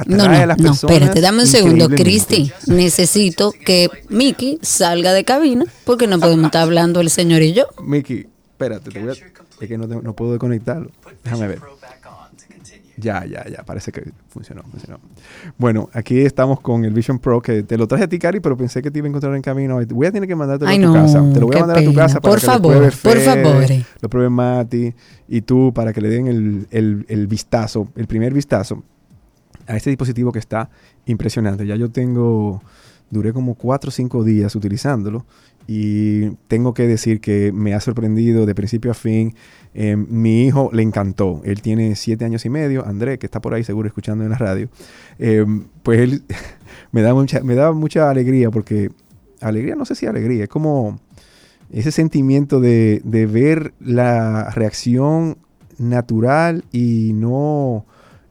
Atrae No, a no, las no, personas espérate, dame un segundo. Cristi, necesito que Mickey salga de cabina porque no podemos estar hablando el señor y yo. Mickey, espérate, te voy a- es que no, te- no puedo desconectarlo. Déjame ver. Ya, ya, ya, parece que funcionó, funcionó. Bueno, aquí estamos con el Vision Pro, que te lo traje a ti, Cari, pero pensé que te iba a encontrar en camino. Voy a tener que mandártelo Ay, a tu no, casa. Te lo voy a qué mandar a tu pena. casa para Por que favor, lo pruebe por favor. Lo pruebe Mati y tú para que le den el, el- el vistazo, el primer vistazo a este dispositivo que está impresionante. Ya yo tengo, duré como cuatro o cinco días utilizándolo y tengo que decir que me ha sorprendido de principio a fin. Eh, mi hijo le encantó. Él tiene siete años y medio. André, que está por ahí seguro escuchando en la radio. eh, pues él me da mucha, me da mucha alegría porque alegría, no sé si alegría, es como ese sentimiento de, de ver la reacción natural y no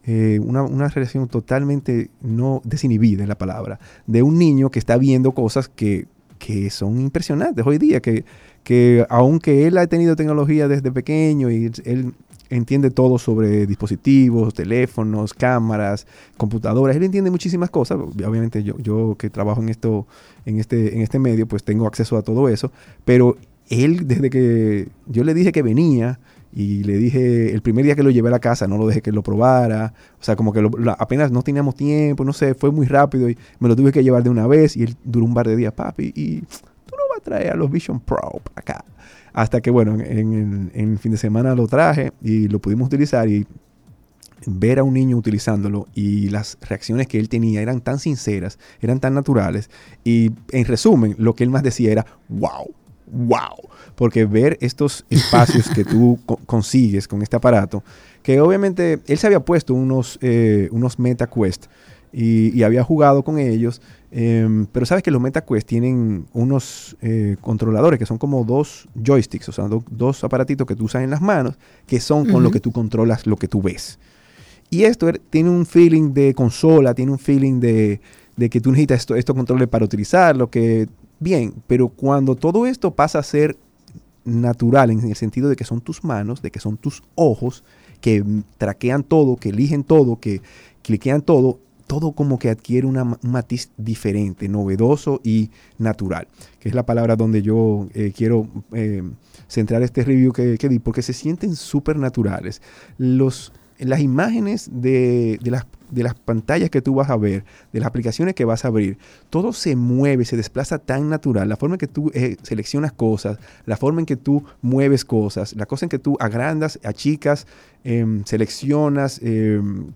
eh, una, una reacción totalmente no desinhibida en la palabra, de un niño que está viendo cosas que, que son impresionantes hoy día, que, que aunque él ha tenido tecnología desde pequeño y él entiende todo sobre dispositivos, teléfonos, cámaras, computadoras, él entiende muchísimas cosas. Obviamente yo, yo que trabajo en esto, en este, en este medio, pues tengo acceso a todo eso. Pero él, desde que yo le dije que venía, y le dije, el primer día que lo llevé a la casa, no lo dejé que lo probara. O sea, como que apenas no teníamos tiempo, no sé, fue muy rápido y me lo tuve que llevar de una vez y él duró un par de días, papi, y tú no vas a traer a los Vision Pro acá. Hasta que, bueno, en, fin de semana lo traje y lo pudimos utilizar y ver a un niño utilizándolo y las reacciones que él tenía eran tan sinceras, eran tan naturales. Y en resumen, lo que él más decía era, wow, wow. Porque ver estos espacios que tú co- consigues con este aparato, que obviamente él se había puesto unos, eh, unos Meta Quest y, y había jugado con ellos, em, pero sabes que los Meta Quest tienen unos eh, controladores que son como dos joysticks, o sea, do- dos aparatitos que tú usas en las manos, que son con lo que tú controlas lo que tú ves. Y esto er- tiene un feeling de consola, tiene un feeling de, de que tú necesitas esto- estos controles para utilizarlo, que bien, pero cuando todo esto pasa a ser natural en el sentido de que son tus manos, de que son tus ojos, que traquean todo, que eligen todo, que cliquean todo, todo como que adquiere una un matiz diferente, novedoso y natural, que es la palabra donde yo eh, quiero eh, centrar este review que, di, porque se sienten súper naturales. Las imágenes de, de las, de las pantallas que tú vas a ver, de las aplicaciones que vas a abrir, todo se mueve, se desplaza tan natural. La forma en que tú eh, seleccionas cosas, la forma en que tú mueves cosas, la cosa en que tú agrandas, achicas, em, seleccionas, em,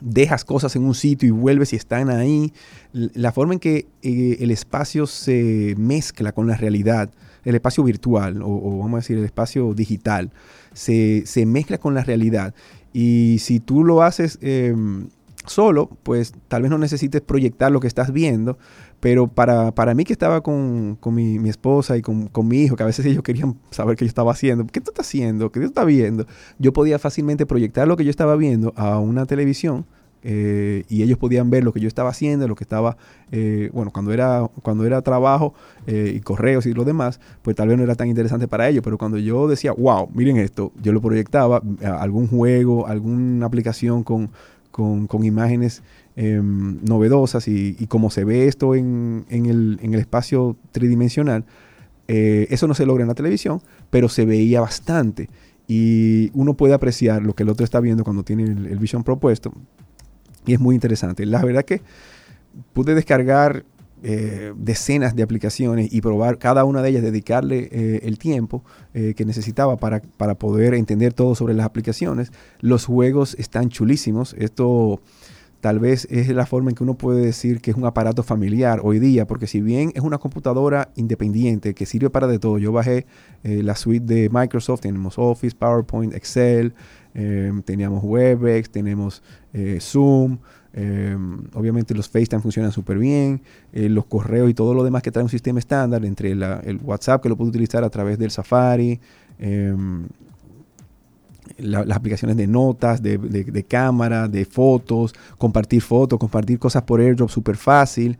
dejas cosas en un sitio y vuelves y están ahí. La forma en que eh, el espacio se mezcla con la realidad, el espacio virtual o, vamos a decir el espacio digital, se mezcla con la realidad. Y si tú lo haces eh, solo, pues tal vez no necesites proyectar lo que estás viendo, pero para, para mí que estaba con, con mi, mi esposa y con, con mi hijo, que a veces ellos querían saber qué yo estaba haciendo, ¿qué tú estás haciendo? ¿Qué tú estás viendo? Yo podía fácilmente proyectar lo que yo estaba viendo a una televisión eh, y ellos podían ver lo que yo estaba haciendo, lo que estaba, eh, bueno, cuando era, cuando era trabajo eh, y correos y lo demás, pues tal vez no era tan interesante para ellos, pero cuando yo decía, wow, miren esto, yo lo proyectaba, algún juego, alguna aplicación con, con, imágenes em, novedosas y, y como se ve esto en, en, el, en el espacio tridimensional, eh, eso no se logra en la televisión, pero se veía bastante. Y uno puede apreciar lo que el otro está viendo cuando tiene el Vision propuesto. Y es muy interesante. La verdad que pude descargar eh, decenas de aplicaciones y probar cada una de ellas, dedicarle eh, el tiempo eh, que necesitaba para, para poder entender todo sobre las aplicaciones. Los juegos están chulísimos. Esto tal vez es la forma en que uno puede decir que es un aparato familiar hoy día, porque si bien es una computadora independiente que sirve para de todo, yo bajé eh, la suite de Microsoft, tenemos Office, PowerPoint, Excel, eh, teníamos WebEx, tenemos eh, Zoom, eh, obviamente los FaceTime funcionan súper bien, eh, los correos y todo lo demás que trae un sistema estándar, entre el WhatsApp que lo puedo utilizar a través del Safari, em, la- las aplicaciones de notas, de, de- de cámara, de fotos, compartir fotos, compartir cosas por airdrop súper fácil.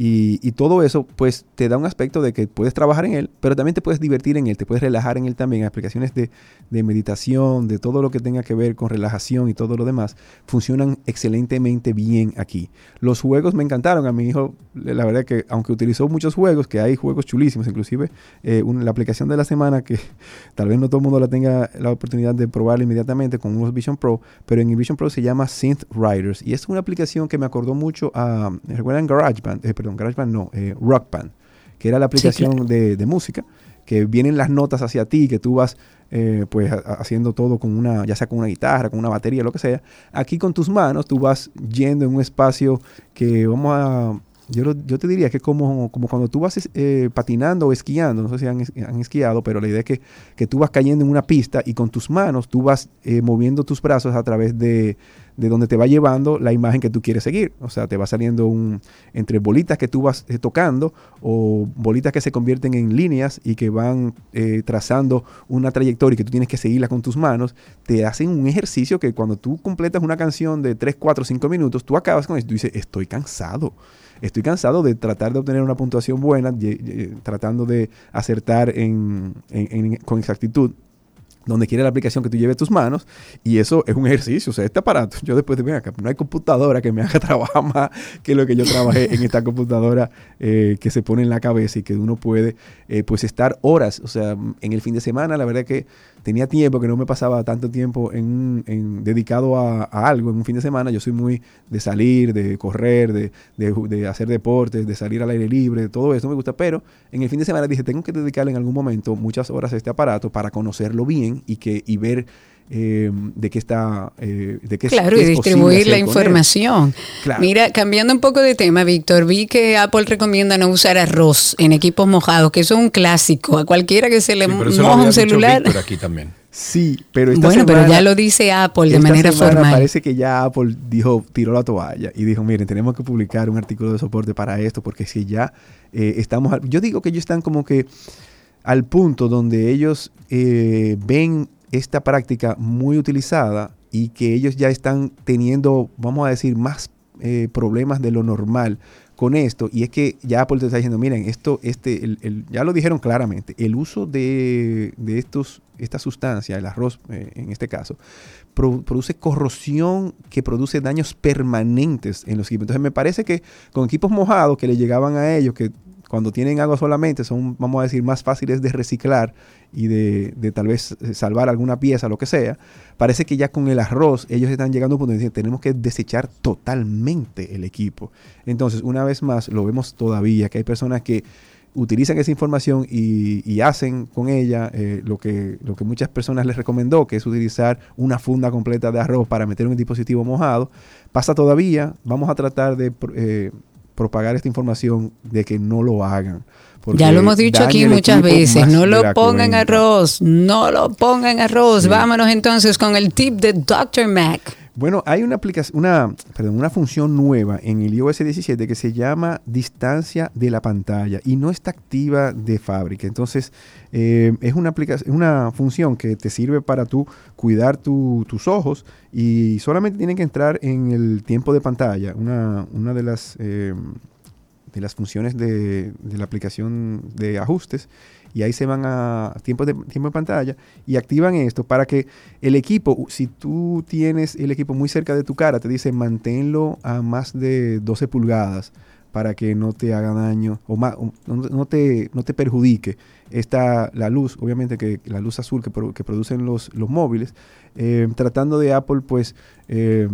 Y, todo eso, pues, te da un aspecto de que puedes trabajar en él, pero también te puedes divertir en él, te puedes relajar en él también. Aplicaciones de, meditación, de todo lo que tenga que ver con relajación y todo lo demás, funcionan excelentemente bien aquí. Los juegos me encantaron. A mi hijo, la verdad que, aunque utilizó muchos juegos, que hay juegos chulísimos, inclusive eh, la aplicación de la semana que tal vez no todo el mundo la tenga la oportunidad de probarla inmediatamente con unos Vision Pro, pero en el Vision Pro se llama Synth Riders y es una aplicación que me acordó mucho a, ¿recuerdan GarageBand? Eh, perdón, GarageBand no, eh, Rock Band, que era la aplicación claro. de, de música, que vienen las notas hacia ti, que tú vas eh, pues a- haciendo todo con una, ya sea con una guitarra, con una batería, lo que sea. Aquí con tus manos tú vas yendo en un espacio que vamos a... Yo, lo- yo te diría que como, como cuando tú vas eh, patinando o esquiando, no sé si han, han esquiado, pero la idea es que, que tú vas cayendo en una pista y con tus manos tú vas eh, moviendo tus brazos a través de, de donde te va llevando la imagen que tú quieres seguir. O sea, te va saliendo un, entre bolitas que tú vas eh, tocando o bolitas que se convierten en líneas y que van eh, trazando una trayectoria y que tú tienes que seguirla con tus manos, te hacen un ejercicio que cuando tú completas una canción de 3, 4, 5 minutos, tú acabas con eso y tú dices, estoy cansado. Estoy cansado de tratar de obtener una puntuación buena, tratando de acertar en- con exactitud donde quiera la aplicación que tú lleves tus manos y eso es un ejercicio, o sea, este aparato, yo después de, ven acá, no hay computadora que me haga trabajar más que lo que yo trabajé en esta computadora eh, que se pone en la cabeza y que uno puede eh, pues estar horas, o sea, en el fin de semana la verdad que tenía tiempo que no me pasaba tanto tiempo en, en- dedicado a, algo en un fin de semana, yo soy muy de salir, de correr, de, de de hacer deportes, de salir al aire libre, todo eso me gusta, pero en el fin de semana dije, tengo que dedicarle en algún momento muchas horas a este aparato para conocerlo bien y, que, y ver eh, de qué está, eh, de qué es- Claro, qué y distribuir la información. Claro. Mira, cambiando un poco de tema, Víctor, vi que Apple recomienda no usar arroz en equipos mojados, que eso es un clásico. A cualquiera que se le Sí, moja un celular. Víctor aquí también. Sí, pero esta Bueno, pero ya lo dice Apple de manera formal. Parece que ya Apple dijo, tiró la toalla y dijo, miren, tenemos que publicar un artículo de soporte para esto, porque si ya eh, estamos... Yo digo que ellos están como que al punto donde ellos eh, ven esta práctica muy utilizada y que ellos ya están teniendo, vamos a decir, más eh, problemas de lo normal con esto y es que ya Apple te está diciendo, miren, esto, este, el- ya lo dijeron claramente, el uso de, de estos, esta sustancia, el arroz eh, en este caso, pro- produce corrosión que produce daños permanentes en los equipos. Entonces me parece que con equipos mojados que le llegaban a ellos, que cuando tienen agua solamente son, vamos a decir, más fáciles de reciclar y de, de tal vez eh, salvar alguna pieza, lo que sea, parece que ya con el arroz ellos están llegando a un punto donde dicen, tenemos que desechar totalmente el equipo. Entonces, una vez más, lo vemos todavía, que hay personas que utilizan esa información y, hacen con ella eh, lo, que, lo que muchas personas les recomendó, que es utilizar una funda completa de arroz para meter un dispositivo mojado. Pasa todavía, vamos a tratar de eh, propagar esta información de que no lo hagan. Ya lo hemos dicho aquí muchas veces, no lo pongan arroz, no lo pongan arroz. Sí. Vámonos entonces con el tip de Dr. Mac. Bueno, hay una aplicación, una, perdón, una función nueva en el iOS 17 que se llama distancia de la pantalla y no está activa de fábrica. Entonces, eh, es una aplicación, una función que te sirve para tú cuidar tu- tus ojos y solamente tienen que entrar en el tiempo de pantalla. Una, una de las eh, de las funciones de la aplicación de ajustes y ahí se van a tiempo de, tiempo de pantalla y activan esto para que el equipo, si tú tienes el equipo muy cerca de tu cara, te dice manténlo a más de 12 pulgadas para que no te haga daño o, o no, te, no te perjudique esta, la luz, obviamente que la luz azul que, que producen los, los móviles, eh, tratando de Apple pues eh,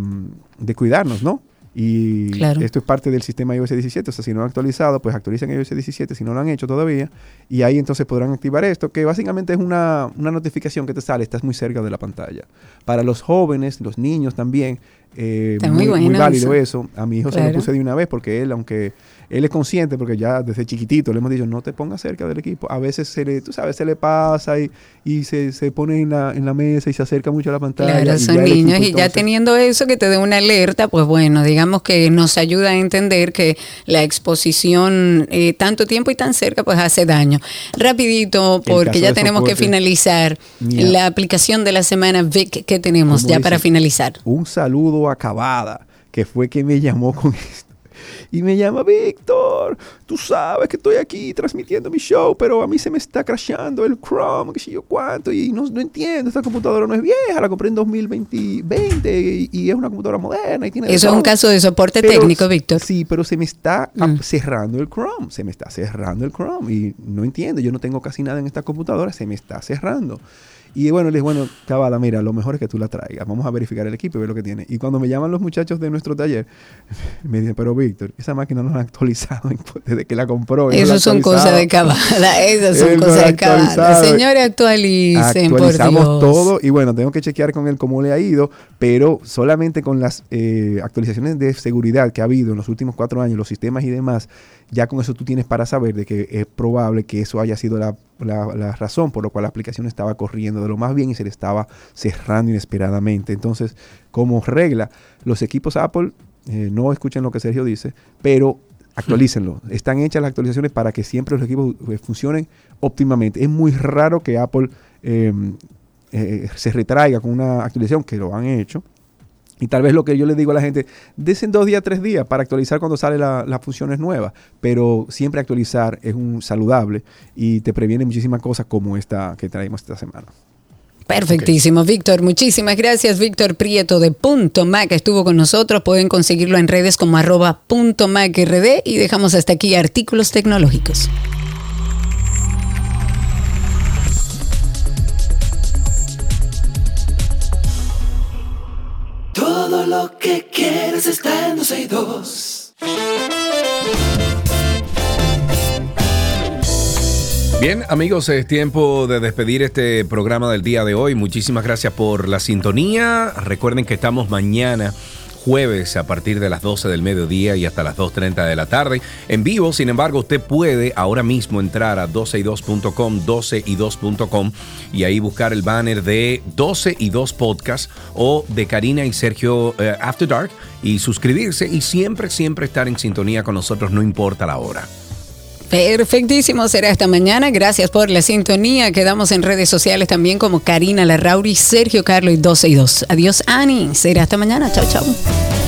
de cuidarnos, ¿no? Y Claro. esto es parte del sistema iOS 17, o sea, si no han actualizado, pues actualicen iOS 17 si no lo han hecho todavía, y ahí entonces podrán activar esto, que básicamente es una, una notificación que te sale, estás muy cerca de la pantalla. Para los jóvenes, los niños también, eh, muy bueno válido eso. eso. A mi hijo se Claro. lo puse de una vez porque él, aunque él es consciente, porque ya desde chiquitito le hemos dicho, no te pongas cerca del equipo. A veces se le, tú sabes, se le pasa y, y se, se pone en la, en la mesa y se acerca mucho a la pantalla. Claro, y son niños equipo, y ya teniendo eso que te dé una alerta, pues bueno, digamos que nos ayuda a entender que la exposición eh, tanto tiempo y tan cerca pues hace daño. Rapidito, porque ya tenemos que finalizar la aplicación de la semana Vic que tenemos ya dice, para finalizar. Un saludo a Cavada, que fue que me llamó con esto. Y me llama Víctor, tú sabes que estoy aquí transmitiendo mi show, pero a mí se me está crashando el Chrome, que sé yo cuánto, y no, no entiendo, esta computadora no es vieja, la compré en 2020 20, y, y es una computadora moderna y tiene... Eso es un todo". caso de soporte Pero- técnico, Víctor. Mm. Sí, pero se me está ap- cerrando el Chrome, se me está cerrando el Chrome y no entiendo, yo no tengo casi nada en esta computadora, se me está cerrando. Y bueno, le dije, bueno, Cavada, mira, lo mejor es que tú la traigas, vamos a verificar el equipo y ver lo que tiene. Y cuando me llaman los muchachos de nuestro taller, me dicen, pero Víctor, esa máquina no la han actualizado desde que la compró. no ha son cosas de actualizado". cabada, esas son no cosas de cabada. Señores, actualicen, por Actualizamos Dios. todo y bueno, tengo que chequear con él cómo le ha ido, pero solamente con las eh, actualizaciones de seguridad que ha habido en los últimos cuatro años, los sistemas y demás, ya con eso tú tienes para saber de que es probable que eso haya sido la, la- la razón por la cual la aplicación estaba corriendo de lo más bien y se le estaba cerrando inesperadamente. Entonces, como regla, los equipos Apple eh, no escuchen lo que Sergio dice, pero actualícenlo. Están hechas las actualizaciones para que siempre los equipos eh, funcionen óptimamente. Es muy raro que Apple eh, eh, se retraiga con una actualización, que lo han hecho. Y tal vez lo que yo le digo a la gente, desen dos días, tres días para actualizar cuando salen la- las funciones nuevas. Pero siempre actualizar es un saludable y te previene muchísimas cosas como esta que traemos esta semana. Perfectísimo, Víctor. Muchísimas gracias, Víctor Prieto de Punto Mac. Estuvo con nosotros. Pueden conseguirlo en redes como arroba punto Mac RD y dejamos hasta aquí artículos tecnológicos. Todo lo que quieres está en 262. Bien, amigos, es tiempo de despedir este programa del día de hoy. Muchísimas gracias por la sintonía. Recuerden que estamos mañana jueves a partir de las 12 del mediodía y hasta las 2.30 de la tarde en vivo. Sin embargo, usted puede ahora mismo entrar a 12y2.com, 12y2.com y ahí buscar el banner de 12 y 2 Podcast o de Karina y Sergio eh, After Dark y suscribirse y siempre, siempre estar en sintonía con nosotros, no importa la hora. Perfectísimo, será esta mañana. Gracias por la sintonía. Quedamos en redes sociales también como Karina Larrauri, Sergio Carlos y 12 y 2. Adiós, Ani. Será esta mañana. Chao, chao.